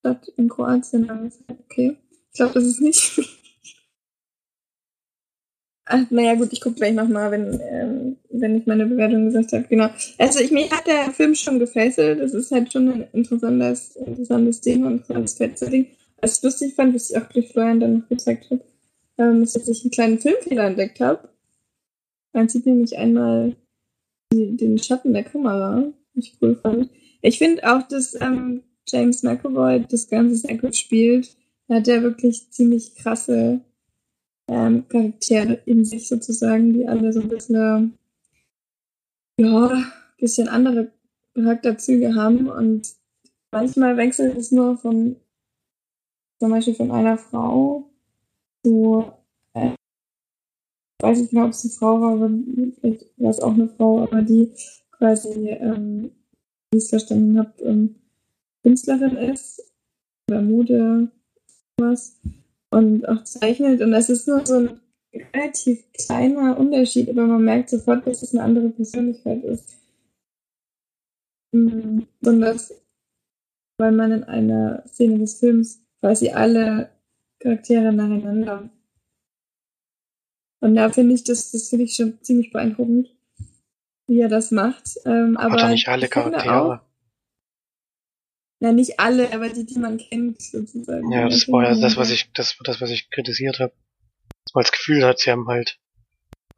Stadt in Kroatien angezeigt. Okay. Ich glaube, das ist nicht. Ach, naja, gut, ich gucke gleich nochmal, wenn, ähm, wenn ich meine Bewertung gesagt habe. Genau. Also, ich, mich hat der Film schon gefesselt. Es ist halt schon ein interessantes, interessantes Ding und ein fettes Ding. Was ich lustig fand, was ich auch durch Florian dann noch gezeigt habe, ähm, ist, dass ich einen kleinen Filmfehler entdeckt habe. Man sieht nämlich einmal die, den Schatten der Kamera, was ich cool fand. Ich finde auch, dass ähm, James McAvoy das Ganze sehr gut spielt. Er hat ja wirklich ziemlich krasse ähm, Charaktere in sich sozusagen, die alle so ein bisschen, ja, ein bisschen andere Charakterzüge haben und manchmal wechselt es nur von zum Beispiel von einer Frau zu, äh, ich nicht genau, ob es eine Frau war, aber vielleicht war es auch eine Frau, aber die quasi, ähm, wie ich es verstanden habe, ähm, Künstlerin ist oder Mode, was und auch zeichnet und das ist nur so ein relativ kleiner Unterschied, aber man merkt sofort, dass es eine andere Persönlichkeit ist. Mhm. Besonders, weil man in einer Szene des Films quasi alle Charaktere nacheinander. Und da finde ich das, das finde ich schon ziemlich beeindruckend, wie er das macht. Ähm, aber Hat er nicht alle Charaktere? Auch, na, nicht alle, aber die, die man kennt, sozusagen. Ja, das Die war ja das, was ich, das das, was ich kritisiert habe. Dass man das Gefühl hat, sie haben halt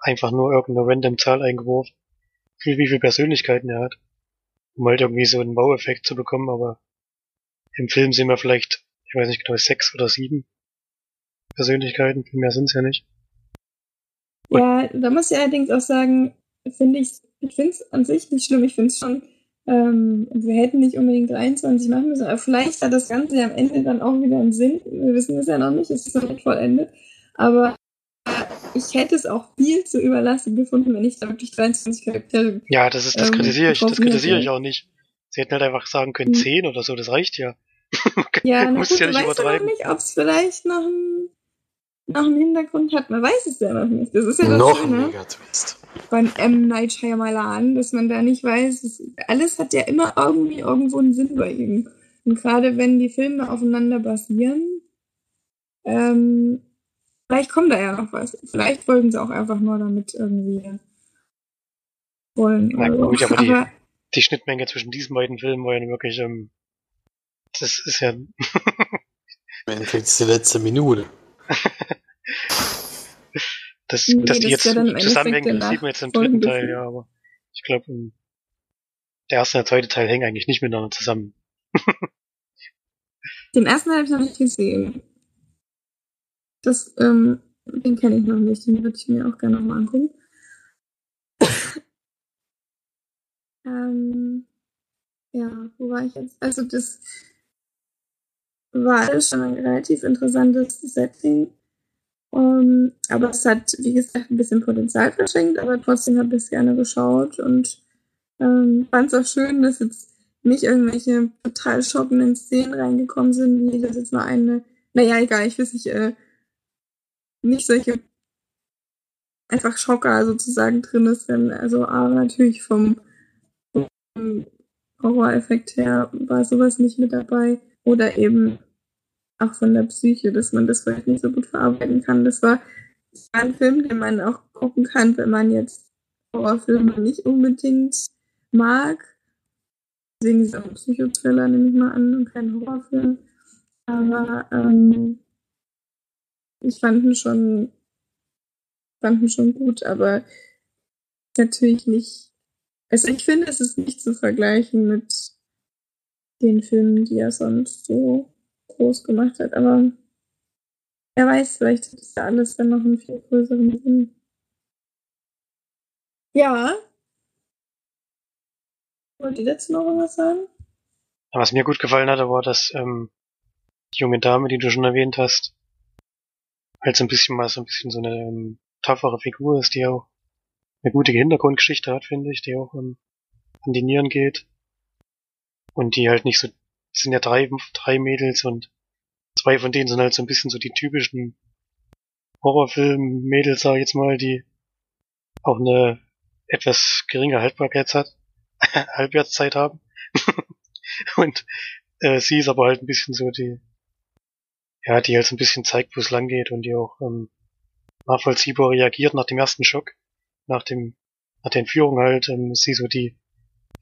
einfach nur irgendeine random Zahl eingeworfen. Wie, wie viele Persönlichkeiten er hat. Um halt irgendwie so einen Wow-Effekt zu bekommen, aber im Film sehen wir vielleicht, ich weiß nicht genau, sechs oder sieben Persönlichkeiten. Viel mehr sind's ja nicht. Ja, da muss ich allerdings auch sagen, finde ich, ich finde es an sich nicht schlimm. Ich finde es schon, ähm, wir hätten nicht unbedingt 23 machen müssen, aber vielleicht hat das Ganze ja am Ende dann auch wieder einen Sinn. Wir wissen es ja noch nicht, es ist noch nicht vollendet. Aber ich hätte es auch viel zu überlassen gefunden, wenn ich da wirklich 23 Charaktere. Ja, das ist, das Ähm, kritisiere ich, das kritisiere hätte. ich auch nicht. Sie hätten halt einfach sagen können, Hm. zehn oder so, das reicht ja. Ja, musst gut, ja nicht weißt ja noch übertreiben. nicht, ob es vielleicht noch einen, noch einen Hintergrund hat. Man weiß es ja noch nicht. Das ist ja das Noch ein Schöne. Megatwist. von M. Night Shyamalan, dass man da nicht weiß, es, alles hat ja immer irgendwie irgendwo einen Sinn bei ihm. Und gerade wenn die Filme aufeinander basieren, ähm, vielleicht kommt da ja noch was. Vielleicht wollten sie auch einfach nur damit irgendwie wollen. So. gut, aber die- aber Die Schnittmenge zwischen diesen beiden Filmen war ja wirklich, ähm, das ist ja, Im Endeffekt ist die letzte Minute. das, Nee, dass die das jetzt zusammenhängen, das sieht man jetzt im dritten Teil, ja, aber ich glaube, der erste und der zweite Teil hängen eigentlich nicht miteinander zusammen. den ersten habe ich noch nicht gesehen. Das, ähm, den kenne ich noch nicht, den würde ich mir auch gerne nochmal angucken. ähm, ja, wo war ich jetzt? Also das war alles schon ein relativ interessantes Setting. Um, aber es hat, wie gesagt, ein bisschen Potenzial verschenkt, aber trotzdem habe ich es gerne geschaut und ähm, fand es auch schön, dass jetzt nicht irgendwelche total schockenden Szenen reingekommen sind, wie das jetzt mal eine, naja, egal, ich weiß nicht, äh, nicht solche einfach Schocker sozusagen drin ist, denn also A natürlich vom vom Horroreffekt her war sowas nicht mit dabei. Oder eben auch von der Psyche, dass man das vielleicht nicht so gut verarbeiten kann. Das war, das war ein Film, den man auch gucken kann, wenn man jetzt Horrorfilme nicht unbedingt mag. Deswegen ist es auch ein Psychothriller, nehme ich mal an, und kein Horrorfilm. Aber ähm, ich fand ihn schon, fand ihn schon gut, aber natürlich nicht. Also ich finde, es ist nicht zu vergleichen mit den Filmen, die er sonst so groß gemacht hat, aber wer weiß, vielleicht hat es ja alles dann noch einen viel größeren Sinn. Ja. Wollt ihr dazu noch was sagen? Was mir gut gefallen hat, war, dass ähm, die junge Dame, die du schon erwähnt hast, halt so ein bisschen mal so ein bisschen so eine ähm, toughere Figur ist, die auch eine gute Hintergrundgeschichte hat, finde ich, die auch ähm, an die Nieren geht. Und die halt nicht so, es sind ja drei, drei Mädels und zwei von denen sind halt so ein bisschen so die typischen Horrorfilm-Mädels, sag ich jetzt mal, die auch eine etwas geringe Haltbarkeit hat, Halbwertszeit haben. und äh, sie ist aber halt ein bisschen so die, ja, die halt so ein bisschen zeigt, wo es lang geht und die auch ähm, nachvollziehbar reagiert nach dem ersten Schock, nach dem, nach der Entführung halt, ähm, sie so die,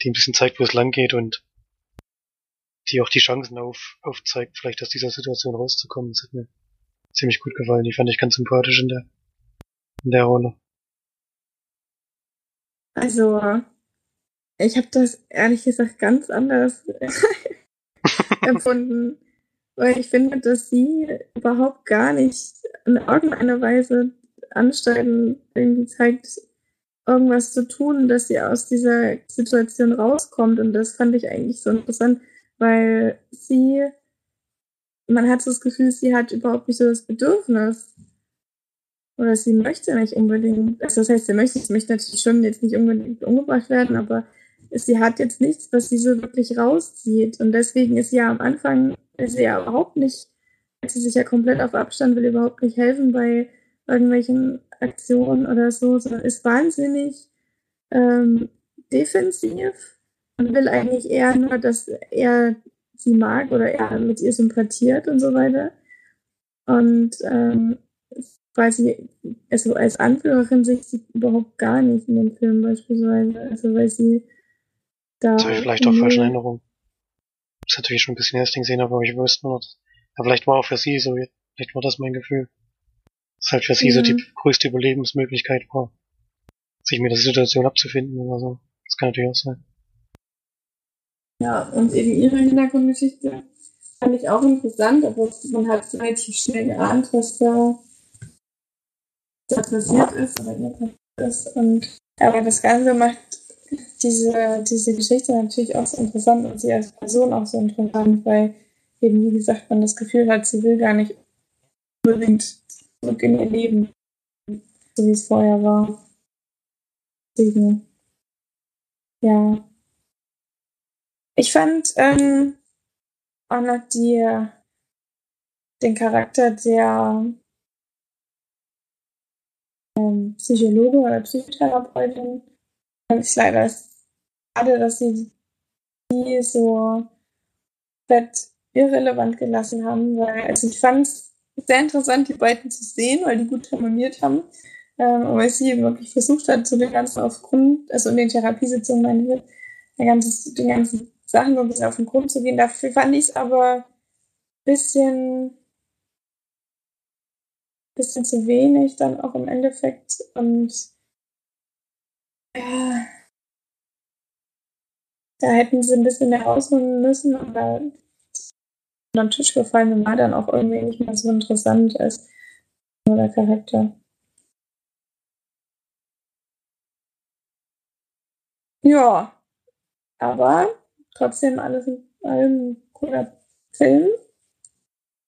die ein bisschen zeigt, wo es lang geht und die auch die Chancen auf, aufzeigt, vielleicht aus dieser Situation rauszukommen. Das hat mir ziemlich gut gefallen. Die fand ich ganz sympathisch in der, in der Rolle. Also, ich habe das ehrlich gesagt ganz anders empfunden, weil ich finde, dass sie überhaupt gar nicht in irgendeiner Weise ansteigen, irgendwie zeigt, irgendwas zu tun, dass sie aus dieser Situation rauskommt. Und das fand ich eigentlich so interessant, weil sie, man hat so das Gefühl, sie hat überhaupt nicht so das Bedürfnis, oder sie möchte nicht unbedingt, also das heißt, sie möchte, sie möchte natürlich schon jetzt nicht unbedingt umgebracht werden, aber sie hat jetzt nichts, was sie so wirklich rauszieht. Und deswegen ist sie ja am Anfang, ist sie ja überhaupt nicht, sie sich ja komplett auf Abstand, will überhaupt nicht helfen bei irgendwelchen Aktionen oder so, sondern ist wahnsinnig ähm, defensiv und will eigentlich eher nur, dass er sie mag oder er mit ihr sympathiert und so weiter. Und ähm, quasi, also als Anführerin sich sie überhaupt gar nicht in dem Film beispielsweise. Also weil sie da. Das habe ich vielleicht auch falsche Erinnerung. Das ist natürlich schon ein bisschen das Ding gesehen, aber ich wusste nur, dass, ja, vielleicht war auch für sie so, vielleicht war das mein Gefühl. Dass halt für sie ja. so die größte Überlebensmöglichkeit war, sich mit der Situation abzufinden oder so. Das kann natürlich auch sein. Ja, und eben ihre Hintergrundgeschichte fand ich auch interessant, aber man hat relativ schnell geahnt, was da da passiert ist. Und, aber das Ganze macht diese, diese Geschichte natürlich auch so interessant und sie als Person auch so interessant, weil eben, wie gesagt, man das Gefühl hat, sie will gar nicht unbedingt zurück in ihr Leben, so wie es vorher war. Deswegen, ja. Ich fand ähm, auch noch die, den Charakter der ähm, Psychologe oder Psychotherapeutin. Und ich leider schade, dass sie die so fett irrelevant gelassen haben, weil also ich fand es sehr interessant, die beiden zu sehen, weil die gut harmoniert haben. Ähm, weil sie wirklich versucht hat, so den ganzen aufgrund, also in den Therapiesitzungen meine ich, den ganzen, den ganzen Sachen so ein bisschen auf den Grund zu gehen. Dafür fand ich es aber ein bisschen bisschen zu wenig dann auch im Endeffekt. Und ja, da hätten sie ein bisschen mehr ausholen müssen, aber unter den Tisch gefallen und war dann auch irgendwie nicht mehr so interessant als nur der Charakter. Ja, aber trotzdem alles in allem ein cooler Film.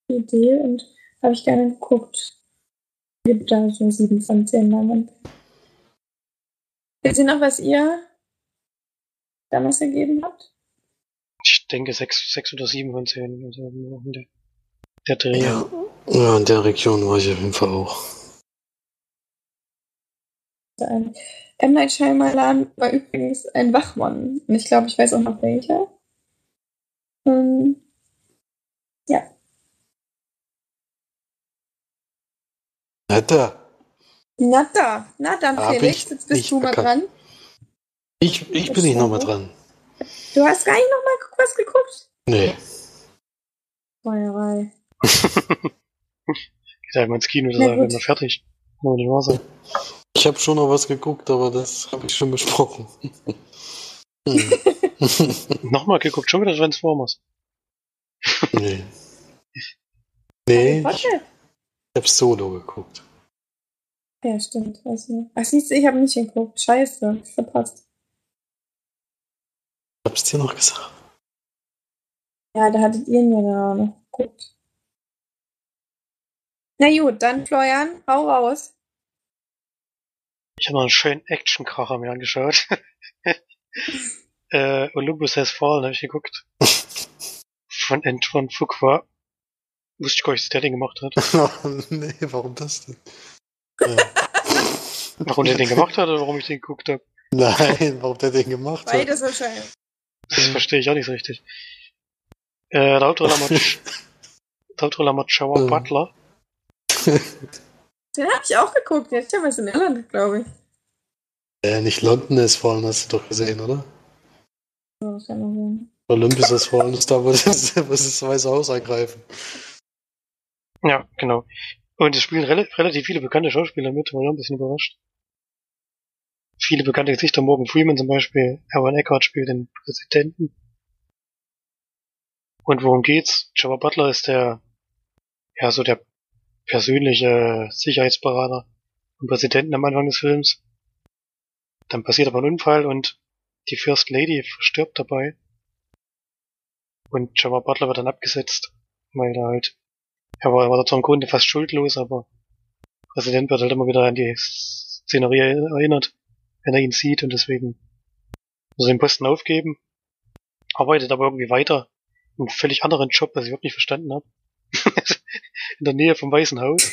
Idee und habe ich gerne geguckt gibt da so sieben von zehn Namen. Wisst ihr noch, was ihr damals gegeben habt? Ich denke sechs, sechs oder sieben von zehn. Also der, der Dreh. Ja. ja, in der Region war ich auf jeden Fall auch. Sein. M. Night Shyamalan war übrigens ein Wachmann. Und ich glaube, ich weiß auch noch welcher. Ähm, ja. Netter. Na da, na dann, Hab Felix, jetzt bist du mal bekannt. dran. Ich, ich bin nicht nochmal dran. Du hast gar nicht noch mal was geguckt? Nee. Feuerei. Geht halt mal ins Kino, da sind wir fertig. Kann nicht wahr sein. Ich habe schon noch was geguckt, aber das habe ich schon besprochen. Hm. Nochmal geguckt, schon wieder Transformers. nee. Nee, ich Potter? habe Solo geguckt. Ja, stimmt, nicht. Ach, siehst du, ich habe nicht geguckt. Scheiße, verpasst. Ich hab's dir noch gesagt. Ja, da hattet ihr mir da noch geguckt. Na gut, dann Florian, hau raus. Ich habe noch einen schönen Actionkracher mir angeschaut. äh, Olympus Has Fallen habe ich geguckt. Von Antoine Fuqua. Wusste ich gar nicht, dass der den gemacht hat. nee, warum das denn? Ja. Warum der den gemacht hat oder warum ich den geguckt habe, Nein, warum der den gemacht hat. Beides wahrscheinlich. das verstehe ich auch nicht so richtig. Äh, der Hauptrolle hat, der Hauptrolle hat Shower Ähm. Butler. Den habe ich auch geguckt. Der ist ja was in Irland, glaube ich. Äh, nicht London ist Fallen, hast du doch gesehen, oder? So, das kann sagen. Olympus ist Fallen ist da, wo das, wo das Weiße Haus eingreifen. Ja, genau. Und es spielen rel relativ viele bekannte Schauspieler mit, war ich auch ein bisschen überrascht. Viele bekannte Gesichter, Morgan Freeman zum Beispiel, Aaron Eckhart spielt den Präsidenten. Und worum geht's? Jabba Butler ist der, ja, so der persönliche Sicherheitsberater vom Präsidenten am Anfang des Films. Dann passiert aber ein Unfall und die First Lady verstirbt dabei. Und Jabba Butler wird dann abgesetzt, weil er halt er war, war zwar im Grunde fast schuldlos, aber Präsident wird halt immer wieder an die Szenerie erinnert, wenn er ihn sieht und deswegen muss er den Posten aufgeben, arbeitet aber irgendwie weiter einen völlig anderen Job, was ich überhaupt nicht verstanden habe. In der Nähe vom Weißen Haus.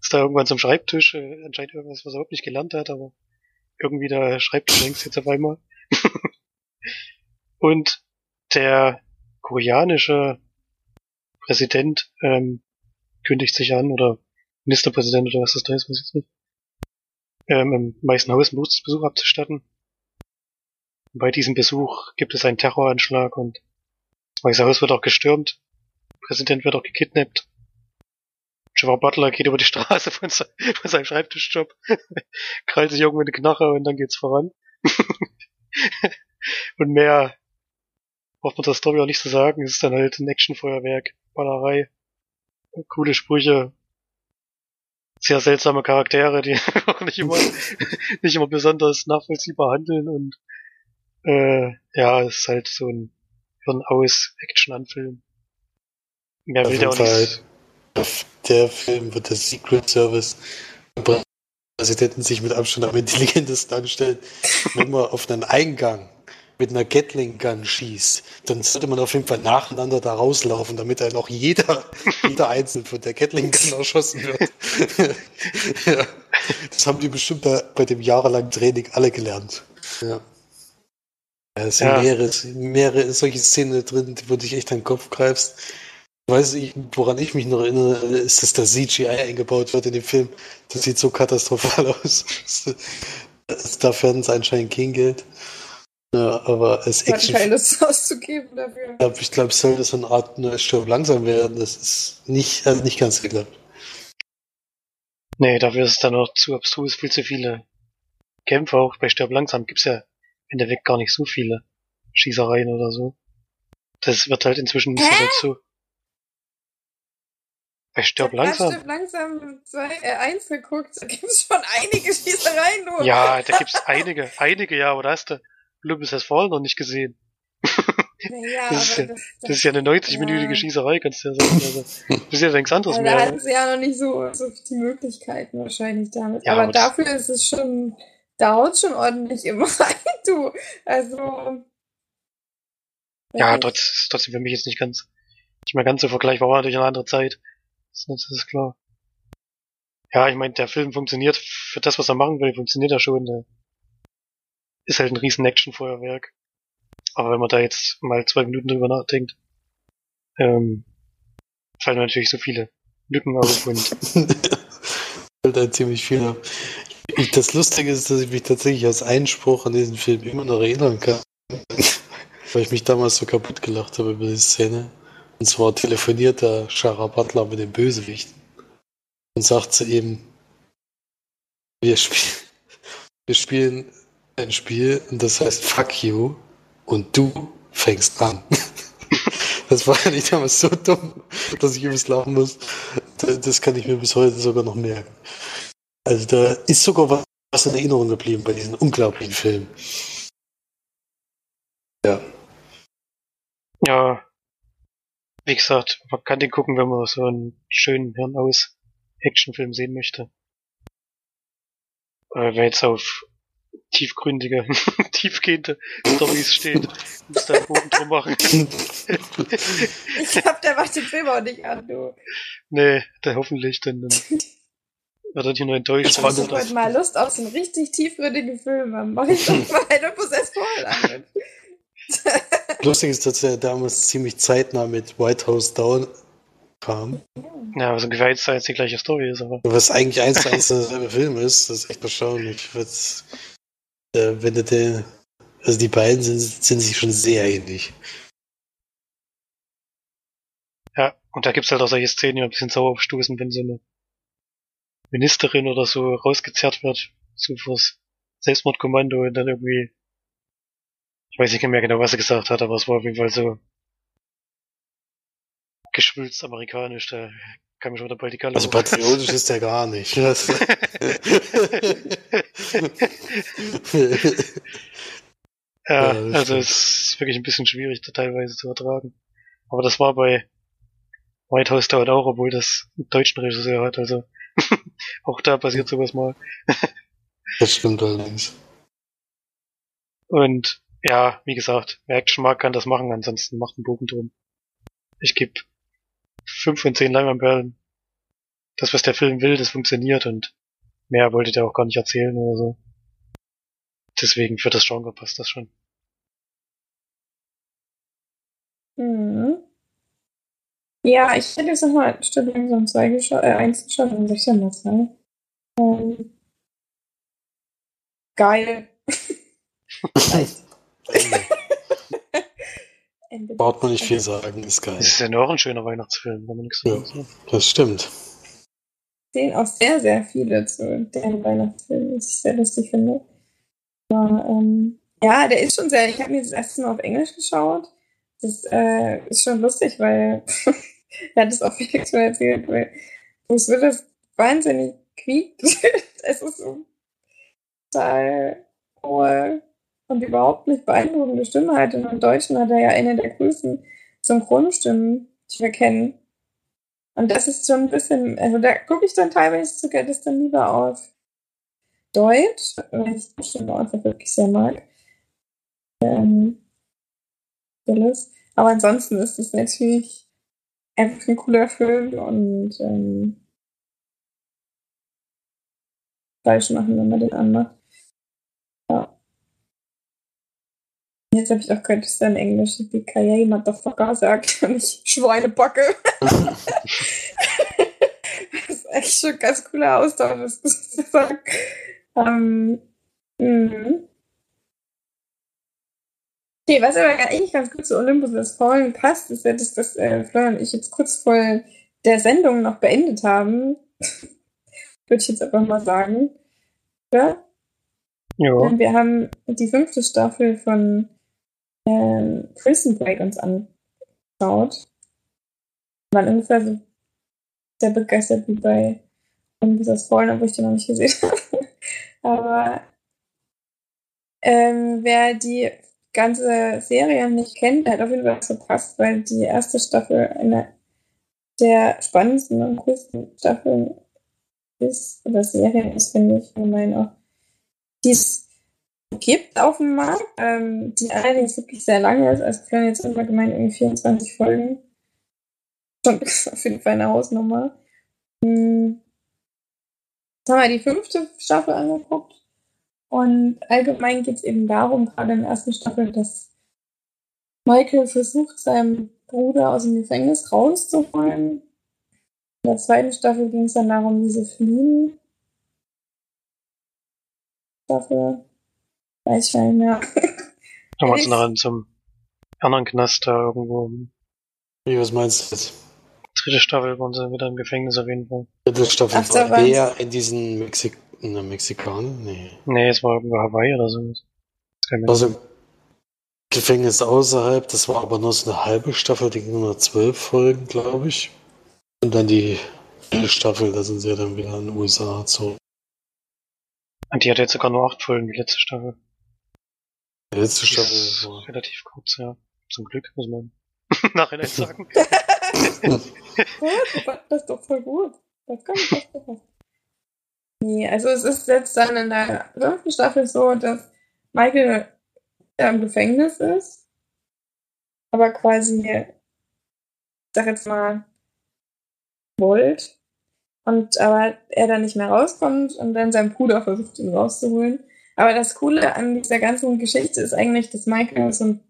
Ist da irgendwann zum Schreibtisch, äh, anscheinend irgendwas, was er überhaupt nicht gelernt hat, aber irgendwie der Schreibtisch längst jetzt auf einmal. und der koreanische Präsident ähm, kündigt sich an oder Ministerpräsident oder was das da ist, weiß ich nicht. Ähm, Im Weißen Haus einen Besuch abzustatten. Und bei diesem Besuch gibt es einen Terroranschlag und das Weiße Haus wird auch gestürmt. Präsident wird auch gekidnappt. Trevor Butler geht über die Straße von, se von seinem Schreibtischjob, krallt sich irgendwo in die Knarre und dann geht's voran. und mehr braucht man der Story auch nicht zu sagen. Es ist dann halt ein Actionfeuerwerk, Ballerei, coole Sprüche, sehr seltsame Charaktere, die auch nicht immer, nicht immer besonders nachvollziehbar handeln und äh, ja, es ist halt so ein Hirn aus Action-Anfilm. Mehr will der auch Fall. Der Film wird der Secret Service Präsidenten sich mit Abstand am intelligentesten anstellen. Wenn man auf einen Eingang mit einer Gatling Gun schießt, dann sollte man auf jeden Fall nacheinander da rauslaufen, damit dann auch jeder, jeder einzeln von der Gatling Gun erschossen wird. ja. Das haben die bestimmt bei, bei dem jahrelangen Training alle gelernt. Ja. Ja, es sind Ja. mehrere, mehrere solche Szenen drin, wo du dich echt an den Kopf greifst. Weiß ich, woran ich mich noch erinnere, ist, dass da CGI eingebaut wird in dem Film. Das sieht so katastrophal aus. dass Dafür hat es anscheinend kein Geld. Ja, aber als Ich hatte Action, keine Lust auszugeben dafür. ich glaube, sollte so eine Art neues Stirb langsam werden. Das ist nicht, hat nicht ganz geklappt. Nee, dafür ist es dann noch zu abstrus, viel zu viele Kämpfe. Auch bei Stirb langsam gibt's ja in der Weg gar nicht so viele Schießereien oder so. Das wird halt inzwischen nicht so dazu. Bei Stirb Ich hab langsam? langsam zwei, äh, eins geguckt. Da gibt's schon einige Schießereien, du. Ja, da gibt's einige, einige, ja, aber da hast du Olympus Has Fallen noch nicht gesehen. Naja, Das ist aber ja- das, Das ist ja eine 90-minütige Ja. Schießerei, kannst du ja sagen. Also, das ist ja nichts anderes aber da mehr. hatten sie ja noch nicht so, so die Möglichkeiten wahrscheinlich damit. Ja, aber dafür ist es schon, dauert schon ordentlich immer rein, du. Also. Ja, trotz, trotzdem für mich jetzt nicht ganz, nicht mehr ganz so vergleichbar, war natürlich eine andere Zeit. Das ist, ist klar. Ja, ich meine, der Film funktioniert für das, was er machen will, funktioniert er schon. Der ist halt ein riesen Actionfeuerwerk. Aber wenn man da jetzt mal zwei Minuten drüber nachdenkt, ähm, fallen natürlich so viele Lücken auf und fällt da ziemlich viel ab. Das Lustige ist, dass ich mich tatsächlich als Einspruch an diesen Film immer noch erinnern kann. Weil ich mich damals so kaputt gelacht habe über die Szene. Und zwar telefoniert der Shara Butler mit dem Bösewicht und sagt zu ihm, wir, spiel wir spielen ein Spiel und das heißt Fuck you und du fängst an. Das war ja nicht damals so dumm, dass ich übelst lachen muss. Da- Das kann ich mir bis heute sogar noch merken. Also da ist sogar wa- was in Erinnerung geblieben bei diesem unglaublichen Film. Ja. ja, wie gesagt, man kann den gucken, wenn man so einen schönen Hirn aus Actionfilm sehen möchte. Äh, wer jetzt auf tiefgründige, tiefgehende Storys steht, muss da einen Bogen drum machen. Ich glaube, der macht den Film auch nicht an, du. nee, der hoffentlich, denn dann wird er hier nur enttäuscht. Ich habe heute mal Lust auf so einen richtig tiefgründigen Film. Dann mach ich doch mal eine Possessed voll an. Lustig ist, dass er damals ziemlich zeitnah mit White House Down kam. Ja, was ungefähr jetzt jetzt die gleiche Story ist, aber Was eigentlich eins zu eins derselbe Film ist, das ist echt erstaunlich. Was, äh, wenn den, also die beiden sind, sind sich schon sehr ähnlich. ja, und da gibt's halt auch solche Szenen, die ein bisschen sauer aufstoßen, wenn so eine Ministerin oder so rausgezerrt wird, so fürs Selbstmordkommando und dann irgendwie, ich weiß nicht mehr genau, was er gesagt hat, aber es war auf jeden Fall so geschwülst amerikanisch, da kann mir schon wieder bald die Galle Also patriotisch ist er gar nicht. Ja, also es ist wirklich ein bisschen schwierig, da teilweise zu ertragen. Aber das war bei White House Down auch, obwohl das einen deutschen Regisseur hat, also auch da passiert sowas mal. das stimmt allerdings. Und ja, wie gesagt, wer Action mag, kann das machen, ansonsten macht einen Bogen drum. Ich gebe fünf von zehn Leinwandperlen. Das, was der Film will, das funktioniert und mehr wollte der auch gar nicht erzählen oder so. Deswegen für das Genre passt das schon. Mhm. Ja, ich hätte jetzt nochmal statt langsam zwei geschaut, äh, eins geschaut, dann sag ich ja mal zwei. Ähm, geil. Ende. Braucht man nicht viel sagen, ist geil. Es ist ja nur auch ein schöner Weihnachtsfilm, wenn man nichts Ja. Das stimmt. sehen auch sehr, sehr viele zu deren Weihnachtsfilmen, was ich sehr lustig finde. Aber, ähm, ja, der ist schon sehr, ich habe mir das erste Mal auf Englisch geschaut. Das äh, ist schon lustig, weil er hat es auch Felix schon erzählt, weil Bruce Willis wahnsinnig quiekt. es ist so total hohe und überhaupt nicht beeindruckende Stimme hat. Und im Deutschen hat er ja eine der größten Synchronstimmen, die wir kennen. Und das ist schon ein bisschen, also da gucke ich dann teilweise sogar das dann lieber auf Deutsch, weil ich die Stimme einfach wirklich sehr mag. Ähm. Aber ansonsten ist es natürlich einfach ein cooler Film und ähm, falsch machen, wenn man den anmacht. Jetzt habe ich auch gehört, dass er in Englisch BKA Motherfucker sagt und nicht Schweinebacke. das ist echt schon ein ganz cooler Austausch, was du so sagst. Ähm, mhm. Okay, was aber eigentlich ganz gut zu Olympus des Fallen passt, ist ja, dass das äh, Florian und ich jetzt kurz vor der Sendung noch beendet haben. Würde ich jetzt einfach mal sagen. Ja? Ja, Denn wir haben die fünfte Staffel von ähm, Prison Break uns angeschaut. Wir waren ungefähr so sehr begeistert wie bei des Fallen, obwohl ich den noch nicht gesehen habe. Aber ähm, wer die ganze Serie nicht kennt, der hat auf jeden Fall verpasst, weil die erste Staffel eine der spannendsten und coolsten Staffeln ist, oder Serien ist, finde ich, ich meine auch, die es gibt auf dem Markt, ähm, die allerdings wirklich sehr lange ist, also können jetzt immer gemeint irgendwie 24 Folgen. Schon auf jeden Fall eine Hausnummer. Hm. Jetzt haben wir die fünfte Staffel angeguckt. Und allgemein geht es eben darum, gerade in der ersten Staffel, dass Michael versucht, seinen Bruder aus dem Gefängnis rauszuholen. In der zweiten Staffel ging es dann darum, diese Fliehen. Staffel. Weiß ich nicht mehr. Nochmal zu nachher zum anderen Knast da irgendwo. Wie, was meinst du jetzt? Dritte Staffel waren sie wieder im Gefängnis auf jeden Fall. Dritte Staffel Ach, da war eher in diesen Mexik in der Mexikaner? Nee. Nee, es war irgendwo Hawaii oder so. Also Gefängnis außerhalb, das war aber nur so eine halbe Staffel, die ging nur zwölf Folgen, glaube ich. Und dann die dritte Staffel, da sind sie ja dann wieder in den USA zurück. Und die hat jetzt sogar nur acht Folgen, die letzte Staffel. Die letzte Staffel ist war. relativ kurz, ja. Zum Glück, muss man nachhinein sagen. Das ist doch voll gut. Das kann ich verstehen. Nee, also es ist jetzt dann in der fünften Staffel so, dass Michael ja im Gefängnis ist, aber quasi, ich sag jetzt mal, wollt. Und aber er dann nicht mehr rauskommt und dann sein Bruder versucht, ihn rauszuholen. Aber das Coole an dieser ganzen Geschichte ist eigentlich, dass Michael so ein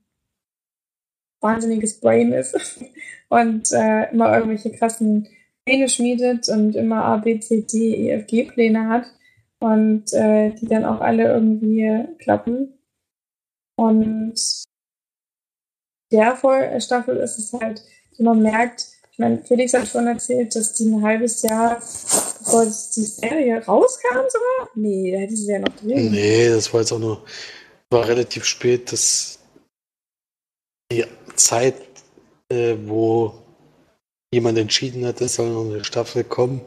wahnsinniges Brain ist und äh, immer irgendwelche krassen Pläne schmiedet und immer A, B, C, D, E, F, G Pläne hat und äh, die dann auch alle irgendwie klappen. Und der Staffel ist es halt, man merkt, ich meine, Felix hat schon erzählt, dass die ein halbes Jahr, bevor die Serie rauskam sogar? Nee, da hätte sie ja noch drin. Nee, das war jetzt auch nur, war relativ spät, dass die Zeit, äh, wo jemand entschieden hat, es soll noch eine Staffel kommen,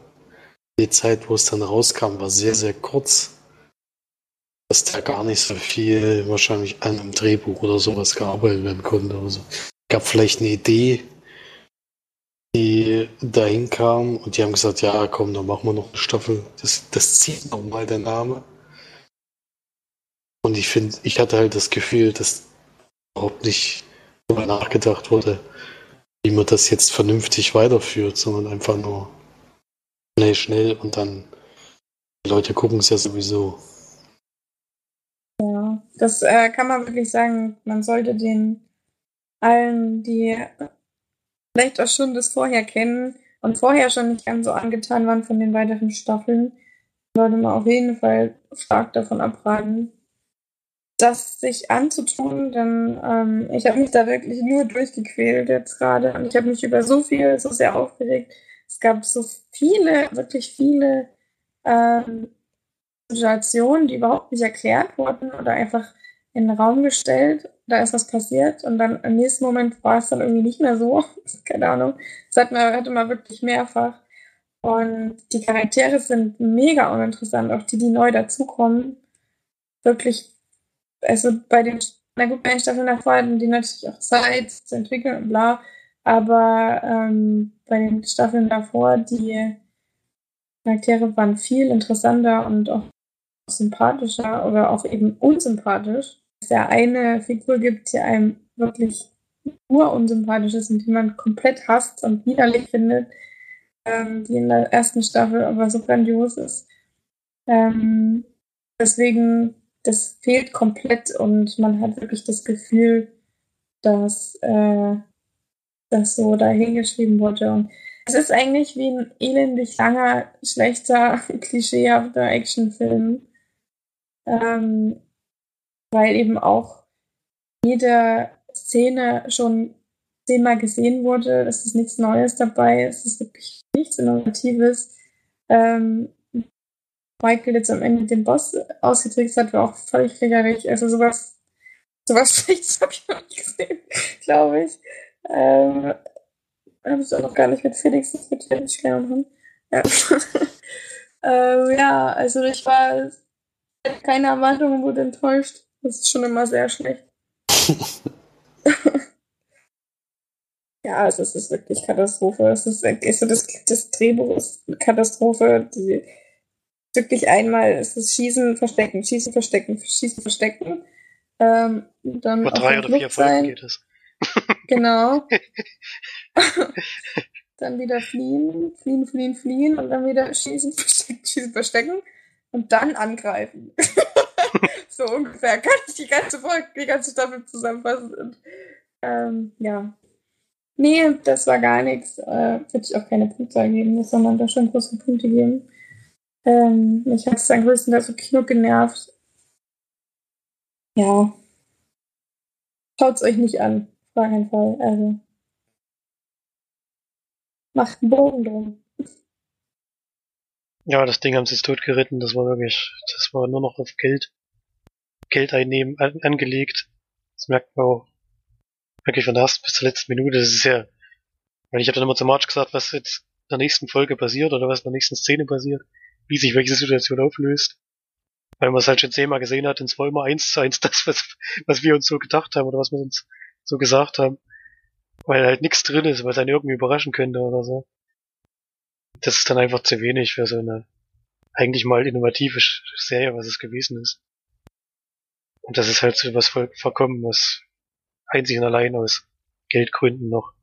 die Zeit, wo es dann rauskam, war sehr, sehr kurz. Dass da gar nicht so viel wahrscheinlich an einem Drehbuch oder sowas gearbeitet werden konnte. Also gab vielleicht eine Idee, die dahin kam und die haben gesagt, ja, komm, dann machen wir noch eine Staffel. Das, das zieht nochmal der Name. Und ich finde, ich hatte halt das Gefühl, dass überhaupt nicht darüber nachgedacht wurde, wie man das jetzt vernünftig weiterführt, sondern einfach nur schnell, schnell und dann die Leute gucken es ja sowieso. Ja, das äh, kann man wirklich sagen. Man sollte den allen, die vielleicht auch schon das vorher kennen und vorher schon nicht ganz so angetan waren von den weiteren Staffeln, sollte man auf jeden Fall stark davon abraten, das sich anzutun, denn ähm, ich habe mich da wirklich nur durchgequält jetzt gerade und ich habe mich über so viel so sehr aufgeregt. Es gab so viele, wirklich viele ähm, Situationen, die überhaupt nicht erklärt wurden oder einfach in den Raum gestellt. Da ist was passiert und dann im nächsten Moment war es dann irgendwie nicht mehr so. Keine Ahnung. Das hat man, hatte man wirklich mehrfach. Und die Charaktere sind mega uninteressant, auch die, die neu dazukommen. Wirklich, also bei den, na gut, bei den Staffeln davor hatten die natürlich auch Zeit zu entwickeln und bla. Aber ähm, bei den Staffeln davor, die Charaktere waren viel interessanter und auch sympathischer oder auch eben unsympathisch. Es ja eine Figur gibt, die einem wirklich nur unsympathisch ist und die man komplett hasst und widerlich findet, ähm, die in der ersten Staffel aber so grandios ist. Ähm, deswegen, das fehlt komplett und man hat wirklich das Gefühl, dass äh, das so dahingeschrieben wurde. Und es ist eigentlich wie ein elendig langer, schlechter, klischeehafter Actionfilm. Ähm, weil eben auch jede Szene schon zehnmal gesehen wurde. Es ist nichts Neues dabei. Es ist wirklich nichts Innovatives. Ähm, Michael jetzt am Ende den Boss ausgetrickst hat, war auch völlig kriegerig. Also sowas, sowas Schlechtes habe ich noch nicht gesehen, glaube ich. Ähm, habe ich auch noch gar nicht mit Felix diskutiert, ich klären haben. Ja. ähm, ja, also ich war keine Erwartungen, wurde enttäuscht. Das ist schon immer sehr schlecht. ja, also es ist wirklich Katastrophe. Es ist wirklich so, das, das Drehbuch ist Katastrophe. Die, wirklich einmal ist es Schießen, Verstecken, Schießen, Verstecken, Schießen, Verstecken. Ähm, dann Über drei der oder vier Folgen geht es. Genau. dann wieder fliehen, fliehen, fliehen, fliehen und dann wieder schießen, verstecken, schießen, verstecken und dann angreifen. so ungefähr kann ich die ganze Folge, die ganze Staffel zusammenfassen. Und, ähm, ja. Nee, das war gar nichts. Äh, Würde ich auch keine Punktzahl geben, sondern da schon große Punkte geben. Ähm, mich hat es dann größtenteils im Kino genervt. Ja. Schaut's euch nicht an. Auf keinen Fall. Also. Macht einen Bogen drum. Ja, das Ding haben sie jetzt totgeritten. Das war wirklich, das war nur noch auf Geld, Geld einnehmen an, angelegt. Das merkt man auch wirklich von der ersten bis zur letzten Minute. Das ist ja, weil ich habe dann immer zu March gesagt, was jetzt in der nächsten Folge passiert oder was in der nächsten Szene passiert, wie sich welche Situation auflöst. Weil man es halt schon zehnmal gesehen hat, und zwar immer eins zu eins das, was, was wir uns so gedacht haben oder was wir uns so gesagt haben. Weil halt nichts drin ist, was einen irgendwie überraschen könnte oder so das ist dann einfach zu wenig für so eine eigentlich mal innovative Serie, was es gewesen ist. Und das ist halt so was voll, verkommen, was einzig und allein aus Geldgründen noch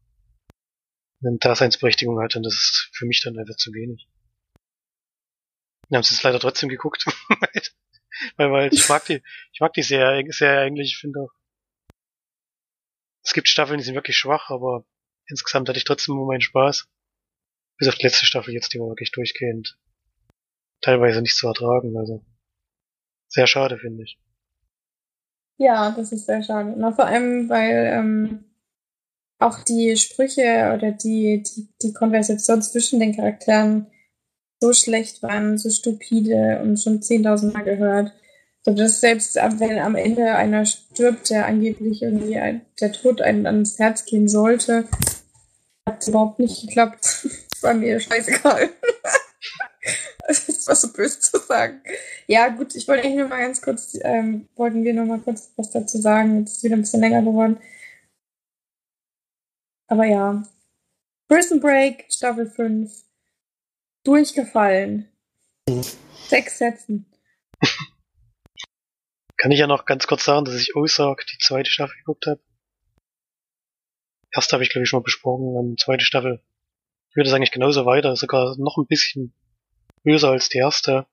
eine Daseinsberechtigung hat und das ist für mich dann einfach zu wenig. Wir haben es jetzt leider trotzdem geguckt, weil, weil ich mag die, ich mag die Serie, Serie eigentlich, ich finde auch, es gibt Staffeln, die sind wirklich schwach, aber insgesamt hatte ich trotzdem immer meinen Spaß. Bis auf die letzte Staffel jetzt, die war wirklich durchgehend teilweise nicht zu ertragen. Also sehr schade, finde ich. Ja, das ist sehr schade. Na, vor allem, weil ähm, auch die Sprüche oder die, die, die Konversation zwischen den Charakteren so schlecht waren, so stupide und schon 10.000 Mal gehört. So dass selbst wenn am Ende einer stirbt, der angeblich irgendwie der Tod einem ans Herz gehen sollte, hat es überhaupt nicht geklappt war mir scheißegal. das war so böse zu sagen. Ja, gut, ich wollte eigentlich nur mal ganz kurz, ähm, wollten wir noch mal kurz was dazu sagen. Jetzt ist wieder ein bisschen länger geworden. Aber ja. Prison Break, Staffel 5. Durchgefallen. Mhm. Sechs Sätzen. Kann ich ja noch ganz kurz sagen, dass ich Ozark die zweite Staffel geguckt habe. Erste habe ich, glaube ich, schon mal besprochen. Und zweite Staffel führt es eigentlich genauso weiter, sogar noch ein bisschen böser als die erste.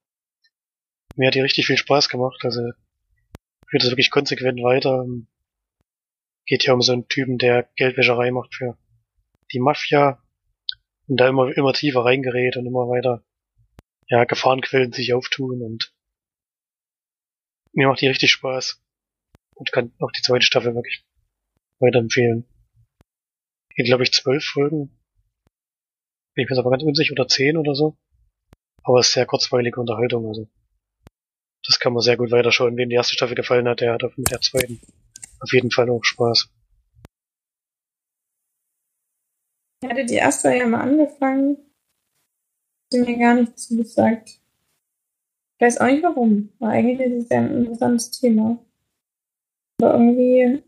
Mir hat die richtig viel Spaß gemacht, also führt es wirklich konsequent weiter. Geht ja um so einen Typen, der Geldwäscherei macht für die Mafia und da immer, immer tiefer reingerät und immer weiter, ja, Gefahrenquellen sich auftun und mir macht die richtig Spaß und kann auch die zweite Staffel wirklich weiterempfehlen. Geht, glaube ich, zwölf Folgen bin ich mir aber ganz unsicher, oder 10 oder so. Aber es ist sehr kurzweilige Unterhaltung, also. Das kann man sehr gut weiterschauen. Wem die erste Staffel gefallen hat, der hat auf der zweiten auf jeden Fall auch Spaß. Ich hatte die erste ja mal angefangen. Sie mir gar nicht zugesagt. Ich weiß auch nicht warum. War eigentlich ist es ja ein interessantes Thema. Aber irgendwie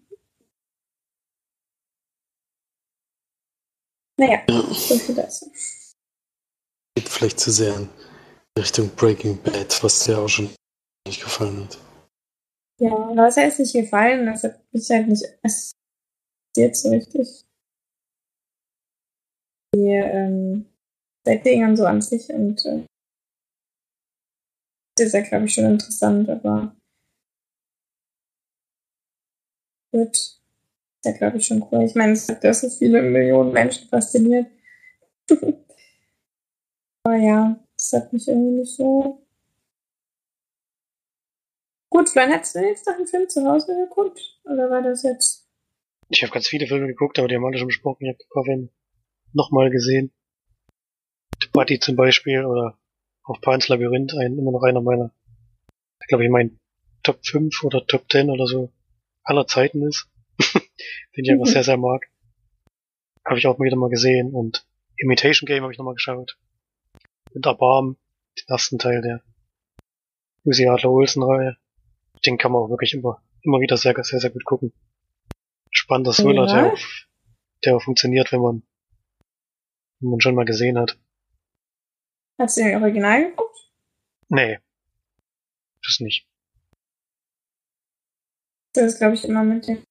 Naja, so viel dazu. Geht vielleicht zu sehr in Richtung Breaking Bad, was dir auch schon nicht gefallen hat. Ja, was heißt nicht gefallen? Das hat mich halt nicht jetzt so richtig. Die ähm, Setting so an sich und äh, das ist ja, glaube ich, schon interessant, aber gut ja, glaube ich, schon cool. Ich meine, es hat ja so viele Millionen Menschen fasziniert. Aber ja, das hat mich irgendwie nicht so. Gut, Florian, hättest du jetzt noch einen Film zu Hause geguckt? Oder war das jetzt? Ich habe ganz viele Filme geguckt, aber die haben alle schon besprochen. Ich habe Coffin nochmal gesehen. The Buddy zum Beispiel oder auch Pans Labyrinth, ein, immer noch einer meiner, ich glaube ich, mein Top 5 oder Top 10 oder so aller Zeiten ist. den ich einfach mhm. sehr, sehr mag. Habe ich auch wieder mal gesehen und Imitation Game habe ich nochmal geschaut. Und Erbarm, den ersten Teil der Lucy Adler Olsen Reihe. Den kann man auch wirklich immer, immer wieder sehr, sehr, sehr gut gucken. Spannender Thriller, ja. der, auch, der auch funktioniert, wenn man, wenn man schon mal gesehen hat. Hast du den Original geguckt? Nee. Das nicht. Das ist, glaube ich, immer mit dem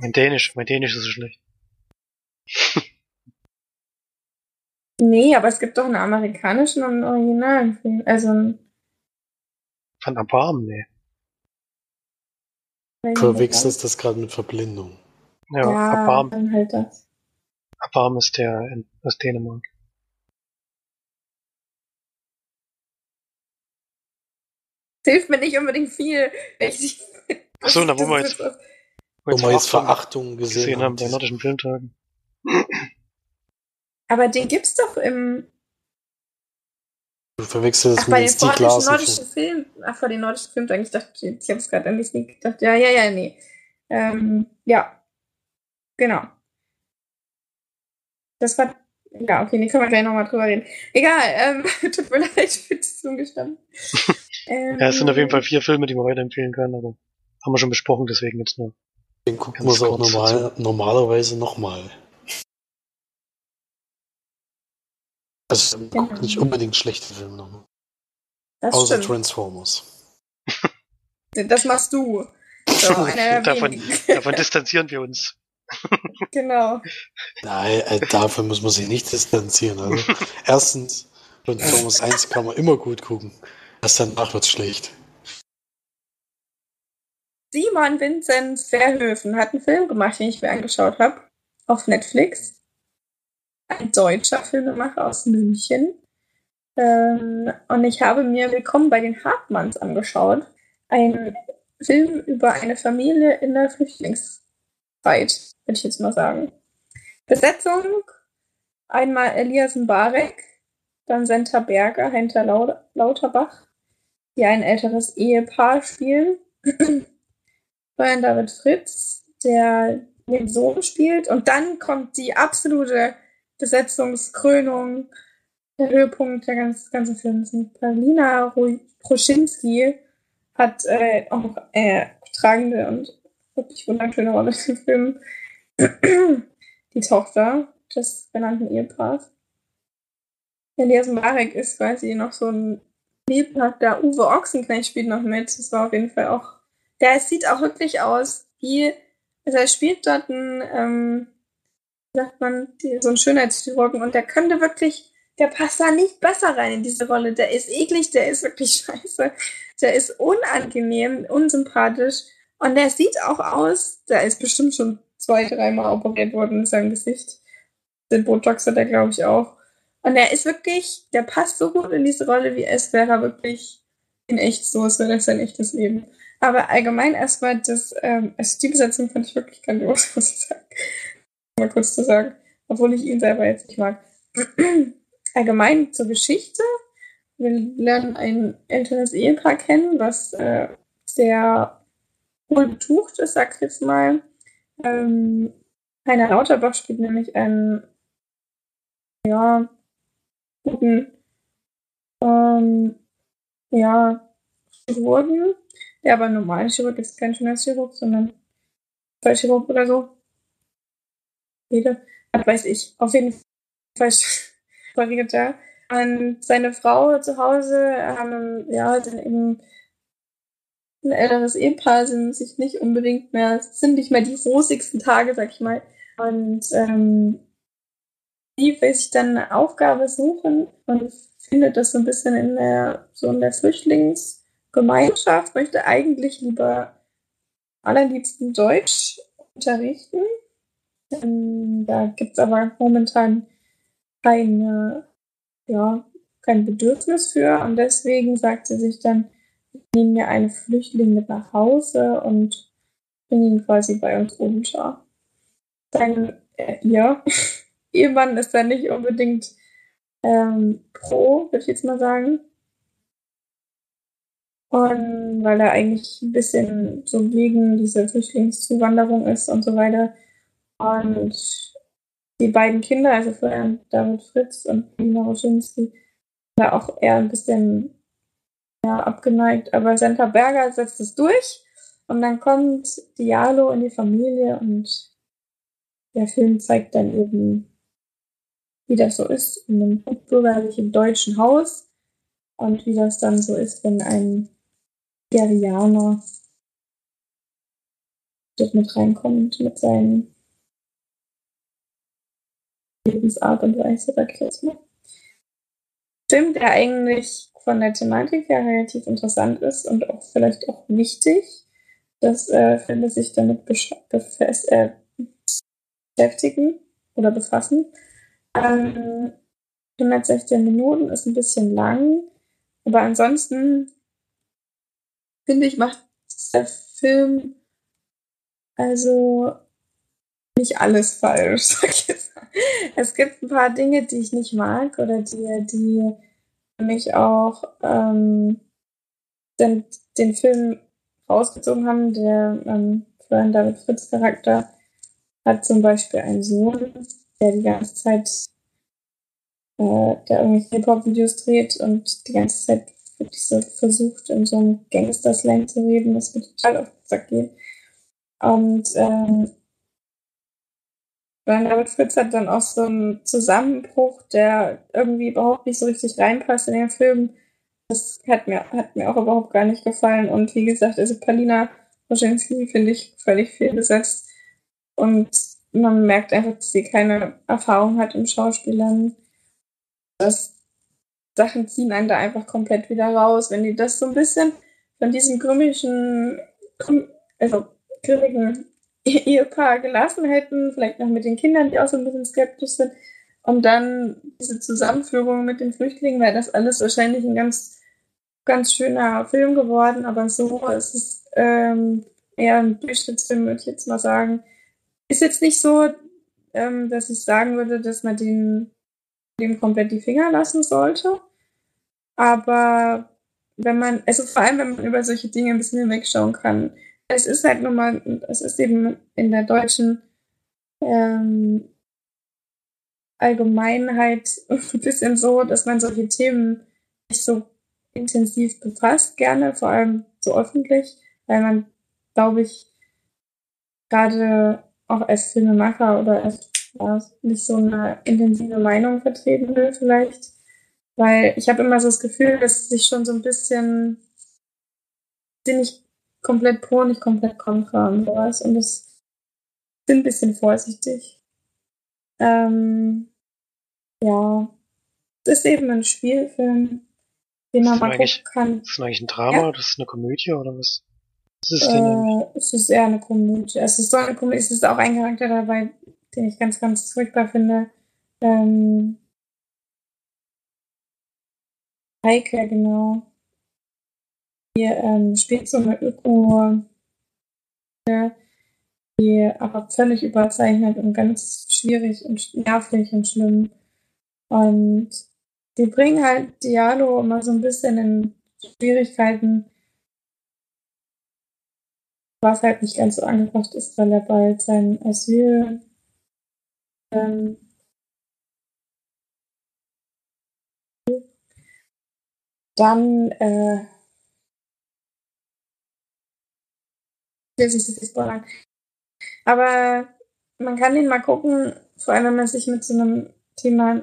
Mein Dänisch, mein Dänisch ist so schlecht. Nee, aber es gibt doch einen amerikanischen und einen originalen Film. Also einen Von Erbarmen, nee. Verwechselst das gerade mit Verblendung. Ja, Ja, Erbarmen, dann halt das. Erbarmen ist der in, aus Dänemark. Das hilft mir nicht unbedingt viel. wenn ich- Ach so, na, wo wir jetzt- Wo wir jetzt Verachtung gesehen, gesehen haben bei haben. nordischen Filmtagen. Aber den gibt's doch im. Du verwechselst bei mit den Stieg nordischen, Larsen. nordischen Filmen. Ach, bei den nordischen Filmen. Ich dachte, ich habe es gerade an die Sneak gedacht. Ja, ja, ja, nee. Ähm, ja. Genau. Das war. Ja, okay, nee, können wir gleich nochmal drüber reden. Egal, ähm, tut mir leid für das Zugestanden. ähm, Ja, es sind auf jeden Fall vier Filme, die man weiterempfehlen kann, aber haben wir schon besprochen, deswegen jetzt nur. Den gucken wir es auch normal, normalerweise nochmal. Also guckt Genau. nicht unbedingt schlechte Filme nochmal. Das Außer stimmt. Transformers. Das machst du. So, Davon, davon distanzieren wir uns. genau. Nein, äh, dafür muss man sich nicht distanzieren. Also, erstens, Transformers 1 kann man immer gut gucken. Erst danach wird's schlecht. Simon Vincent Verhöfen hat einen Film gemacht, den ich mir angeschaut habe. Auf Netflix. Ein deutscher Filmemacher aus München. Ähm, und ich habe mir Willkommen bei den Hartmanns angeschaut. Ein Film über eine Familie in der Flüchtlingszeit, würde ich jetzt mal sagen. Besetzung: einmal Elias Mbarek, dann Senta Berger, Heinter Lau Lauterbach, die ein älteres Ehepaar spielen. Brian David Fritz, der den Sohn spielt. Und dann kommt die absolute Besetzungskrönung, der Höhepunkt der ganz, ganzen Films. Und Paulina Proschinski hat äh, auch äh, tragende und wirklich wunderschöne Rolle im Film. die Tochter des benannten Ehepaars. Elias Marek ist quasi noch so ein lebhafter Uwe Ochsenknecht spielt noch mit. Das war auf jeden Fall auch der sieht auch wirklich aus wie, also er spielt dort einen, ähm, sagt man, so einen Schönheitschirurgen und der könnte wirklich, der passt da nicht besser rein in diese Rolle. Der ist eklig, der ist wirklich scheiße, der ist unangenehm, unsympathisch und der sieht auch aus, der ist bestimmt schon zwei, dreimal operiert worden in seinem Gesicht. Den Botox hat er, glaube ich, auch. Und er ist wirklich, der passt so gut in diese Rolle, wie es wäre wirklich in echt so, es wäre sein echtes Leben. Aber allgemein erstmal das, ähm, also die Besetzung fand ich wirklich grandios, muss ich sagen. Mal kurz zu sagen, obwohl ich ihn selber jetzt nicht mag. allgemein zur Geschichte. Wir lernen ein älteres Ehepaar kennen, was äh, sehr betucht ist, sag ich jetzt mal. Ähm, Heiner Lauterbach spielt nämlich einen, ja, guten, ähm, ja, Chirurgen, der aber ein normaler Chirurg ist, kein Schönheitschirurg, sondern Vollchirurg oder so. Jede, was weiß ich. Auf jeden Fall operiert er. Und seine Frau zu Hause haben, ja, sind eben ein älteres Ehepaar, sind sich nicht unbedingt mehr, sind nicht mehr die rosigsten Tage, sag ich mal. Und ähm, die will sich dann eine Aufgabe suchen und findet das so ein bisschen in der, so in der Flüchtlingsgemeinschaft, möchte eigentlich lieber allerliebsten Deutsch unterrichten. Ähm, da gibt es aber momentan keine, ja, kein Bedürfnis für und deswegen sagt sie sich dann, wir nehmen mir einen Flüchtling mit nach Hause und bringen ihn quasi bei uns unter. Dann, äh, ja, Ehemann ist da nicht unbedingt ähm, pro, würde ich jetzt mal sagen. Und weil er eigentlich ein bisschen so gegen diese Flüchtlingszuwanderung ist und so weiter. Und die beiden Kinder, also Florian David Fritz und Nina Roschinski, da auch eher ein bisschen ja, abgeneigt. Aber Senta Berger setzt es durch und dann kommt Diallo in die Familie und der Film zeigt dann eben, wie das so ist in einem bürgerlichen deutschen Haus und wie das dann so ist, wenn ein Nigerianer dort mit reinkommt mit seinen Lebensart und Weise, sag ich jetzt mal. Film, der eigentlich von der Thematik her relativ interessant ist und auch vielleicht auch wichtig, dass äh, Filme sich damit äh, beschäftigen oder befassen. Ähm, 116 Minuten ist ein bisschen lang, aber ansonsten finde ich, macht der Film also nicht alles falsch. Es gibt ein paar Dinge, die ich nicht mag oder die, die mich auch ähm, den, den Film rausgezogen haben. Der ähm, Florian David Fritz Charakter hat zum Beispiel einen Sohn, der die ganze Zeit, äh, der irgendwelche Hip-Hop-Videos dreht und die ganze Zeit wirklich so versucht, in so einem Gangster-Slang zu reden, das mir total auf den Sack geht. Und ähm, Brian David Fritz hat dann auch so einen Zusammenbruch, der irgendwie überhaupt nicht so richtig reinpasst in den Film. Das hat mir, hat mir auch überhaupt gar nicht gefallen. Und wie gesagt, also Palina Roschinski finde ich völlig fehlbesetzt. Und man merkt einfach, dass sie keine Erfahrung hat im Schauspielern. Das Sachen ziehen einen da einfach komplett wieder raus. Wenn die das so ein bisschen von diesem grimmischen, also grimmigen Ehepaar gelassen hätten, vielleicht noch mit den Kindern, die auch so ein bisschen skeptisch sind, und dann diese Zusammenführung mit den Flüchtlingen, wäre das alles wahrscheinlich ein ganz, ganz schöner Film geworden, aber so ist es ähm, eher ein Durchschnittsfilm, würde ich jetzt mal sagen. Ist jetzt nicht so, ähm, dass ich sagen würde, dass man den, dem komplett die Finger lassen sollte, aber wenn man, also vor allem, wenn man über solche Dinge ein bisschen hinwegschauen kann, es ist halt nun mal, es ist eben in der deutschen ähm, Allgemeinheit ein bisschen so, dass man solche Themen nicht so intensiv befasst, gerne, vor allem so öffentlich, weil man, glaube ich, gerade auch als Filmemacher oder als ja, nicht so eine intensive Meinung vertreten will, vielleicht. Weil ich habe immer so das Gefühl, dass sich schon so ein bisschen, bin ich komplett pro, nicht komplett kontra und sowas. Und das bin ein bisschen vorsichtig. Ähm, ja, das ist eben ein Spielfilm, den man mal gucken kann. Ist das eigentlich ein Drama ja. oder ist eine Komödie oder was? Was ist äh, es ist eher eine Komödie. Es ist so eine Komödie, es ist auch ein Charakter dabei, den ich ganz, ganz furchtbar finde. Ähm, Heike, genau. Die ähm, spielt so eine Öko, die aber völlig überzeichnet und ganz schwierig und nervig und schlimm. Und die bringen halt Diallo immer so ein bisschen in Schwierigkeiten, was halt nicht ganz so angebracht ist, weil er bald sein Asyl ähm, dann äh, will sich das spoilern. Aber man kann den mal gucken, vor allem wenn man sich mit so einem Thema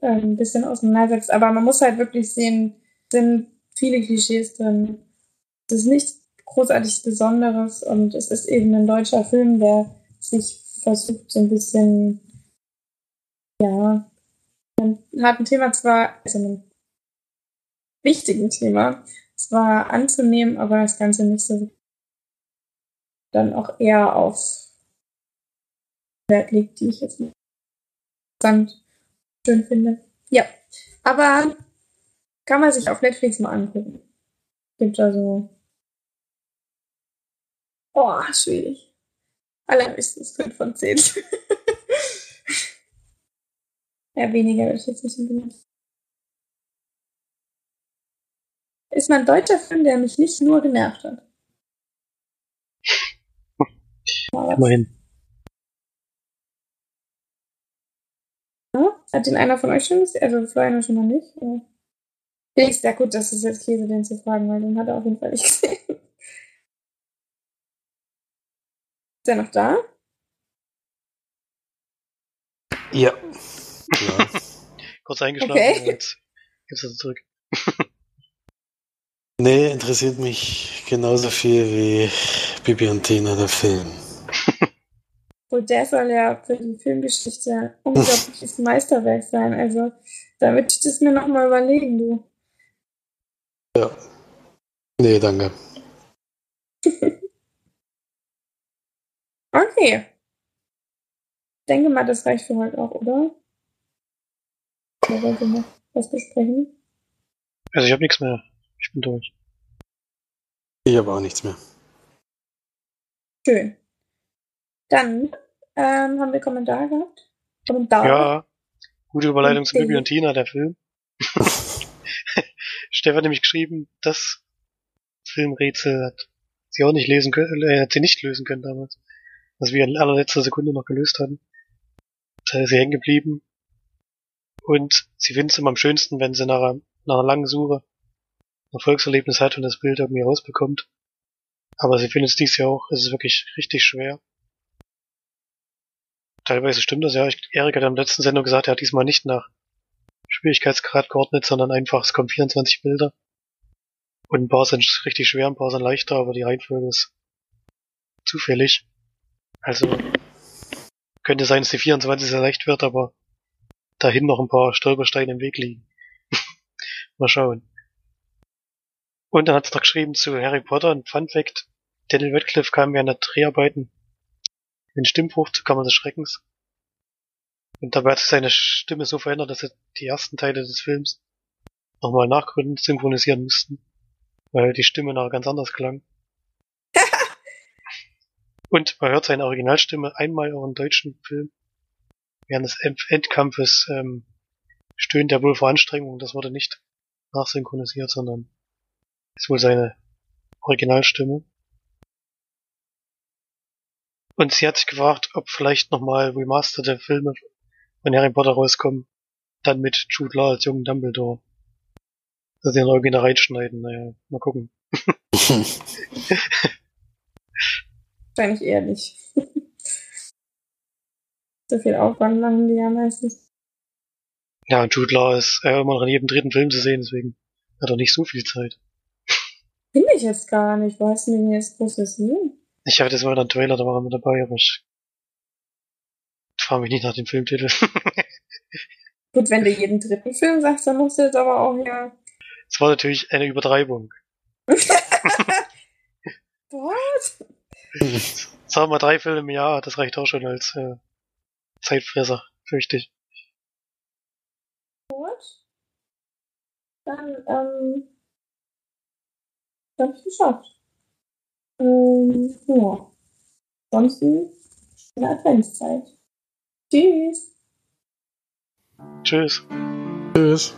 ein bisschen auseinandersetzt. Aber man muss halt wirklich sehen, sind viele Klischees drin. Es ist nichts großartig Besonderes und es ist eben ein deutscher Film, der sich versucht, so ein bisschen, ja, ein harten Thema zwar, also ein wichtigen Thema zwar anzunehmen, aber das Ganze nicht so dann auch eher auf Wert legt, die ich jetzt ganz schön finde. Ja, aber kann man sich auf Netflix mal angucken. Gibt also Oh, schwierig. Allerhöchstens 5 von 10. ja, weniger würde ich jetzt nicht unbedingt. Ist mal ein deutscher Film, der mich nicht nur genervt hat. Immerhin. Hat den einer von euch schon gesehen? Also Florian schon mal nicht? Ja. Felix, ja gut, das ist jetzt Käse, den zu fragen, weil den hat er auf jeden Fall nicht gesehen. Ist er noch da? Ja. ja. Kurz eingeschlafen okay. und jetzt ist er zurück. nee, interessiert mich genauso viel wie Bibi und Tina, der Film. Wohl der soll ja für die Filmgeschichte ein unglaubliches Meisterwerk sein. Also, da würde ich das mir nochmal überlegen, du. Ja. Nee, danke. Okay. Ich denke mal, das reicht für heute auch, oder? Oder wollt ihr noch was besprechen? Also ich habe nichts mehr. Ich bin durch. Ich habe auch nichts mehr. Schön. Dann ähm, haben wir Kommentare gehabt. Kommentare. Ja, gute Überleitung zu. Bibi und Tina, der Film. Stefan hat nämlich geschrieben, das Filmrätsel hat sie auch nicht lesen können, äh, hat sie nicht lösen können damals. Was wir in allerletzter Sekunde noch gelöst hatten. Da ist sie hängen geblieben. Und sie findet es immer am schönsten, wenn sie nach einer, nach einer langen Suche ein Erfolgserlebnis hat und das Bild irgendwie rausbekommt. Aber sie findet es dies Jahr auch, es ist wirklich richtig schwer. Teilweise stimmt das ja. Ich, Erik hat am letzten Sendung gesagt, er hat diesmal nicht nach Schwierigkeitsgrad geordnet, sondern einfach, es kommen 24 Bilder. Und ein paar sind richtig schwer, ein paar sind leichter, aber die Reihenfolge ist zufällig. Also könnte sein, dass die 24 sehr leicht wird, aber dahin noch ein paar Stolpersteine im Weg liegen. Mal schauen. Und dann hat es noch geschrieben zu Harry Potter, ein Fun Fact. Daniel Radcliffe kam während der Dreharbeiten in Stimmbruch zu Kammer des Schreckens. Und dabei hat sich seine Stimme so verändert, dass sie die ersten Teile des Films nochmal nachgründen, synchronisieren mussten, weil die Stimme nachher ganz anders klang. Und man hört seine Originalstimme einmal auch im deutschen Film. Während des End- Endkampfes ähm, stöhnt er wohl vor Anstrengung. Das wurde nicht nachsynchronisiert, sondern ist wohl seine Originalstimme. Und sie hat sich gefragt, ob vielleicht nochmal remasterte Filme von Harry Potter rauskommen. Dann mit Jude Law als jungen Dumbledore. Dass sie den Original reinschneiden. Naja, mal gucken. Wahrscheinlich eher nicht. so viel Aufwand machen die ja meistens. Ja, und Jude Law ist äh, immer noch in jedem dritten Film zu sehen, deswegen hat er nicht so viel Zeit. Finde ich jetzt gar nicht. Wo hast du denn jetzt großes Sehen? Ich hatte das mal in einem Trailer, da war er mit dabei, aber ich frage mich nicht nach dem Filmtitel. Gut, wenn du jeden dritten Film sagst, dann musst du jetzt aber auch ja. Es war natürlich eine Übertreibung. What? Sagen wir drei Filme im Jahr, das reicht auch schon als äh, Zeitfresser, fürchte ich. What? Dann, ähm. Hab ich geschafft. Ähm, ja. Ansonsten, schöne Adventszeit. Tschüss. Tschüss. Tschüss.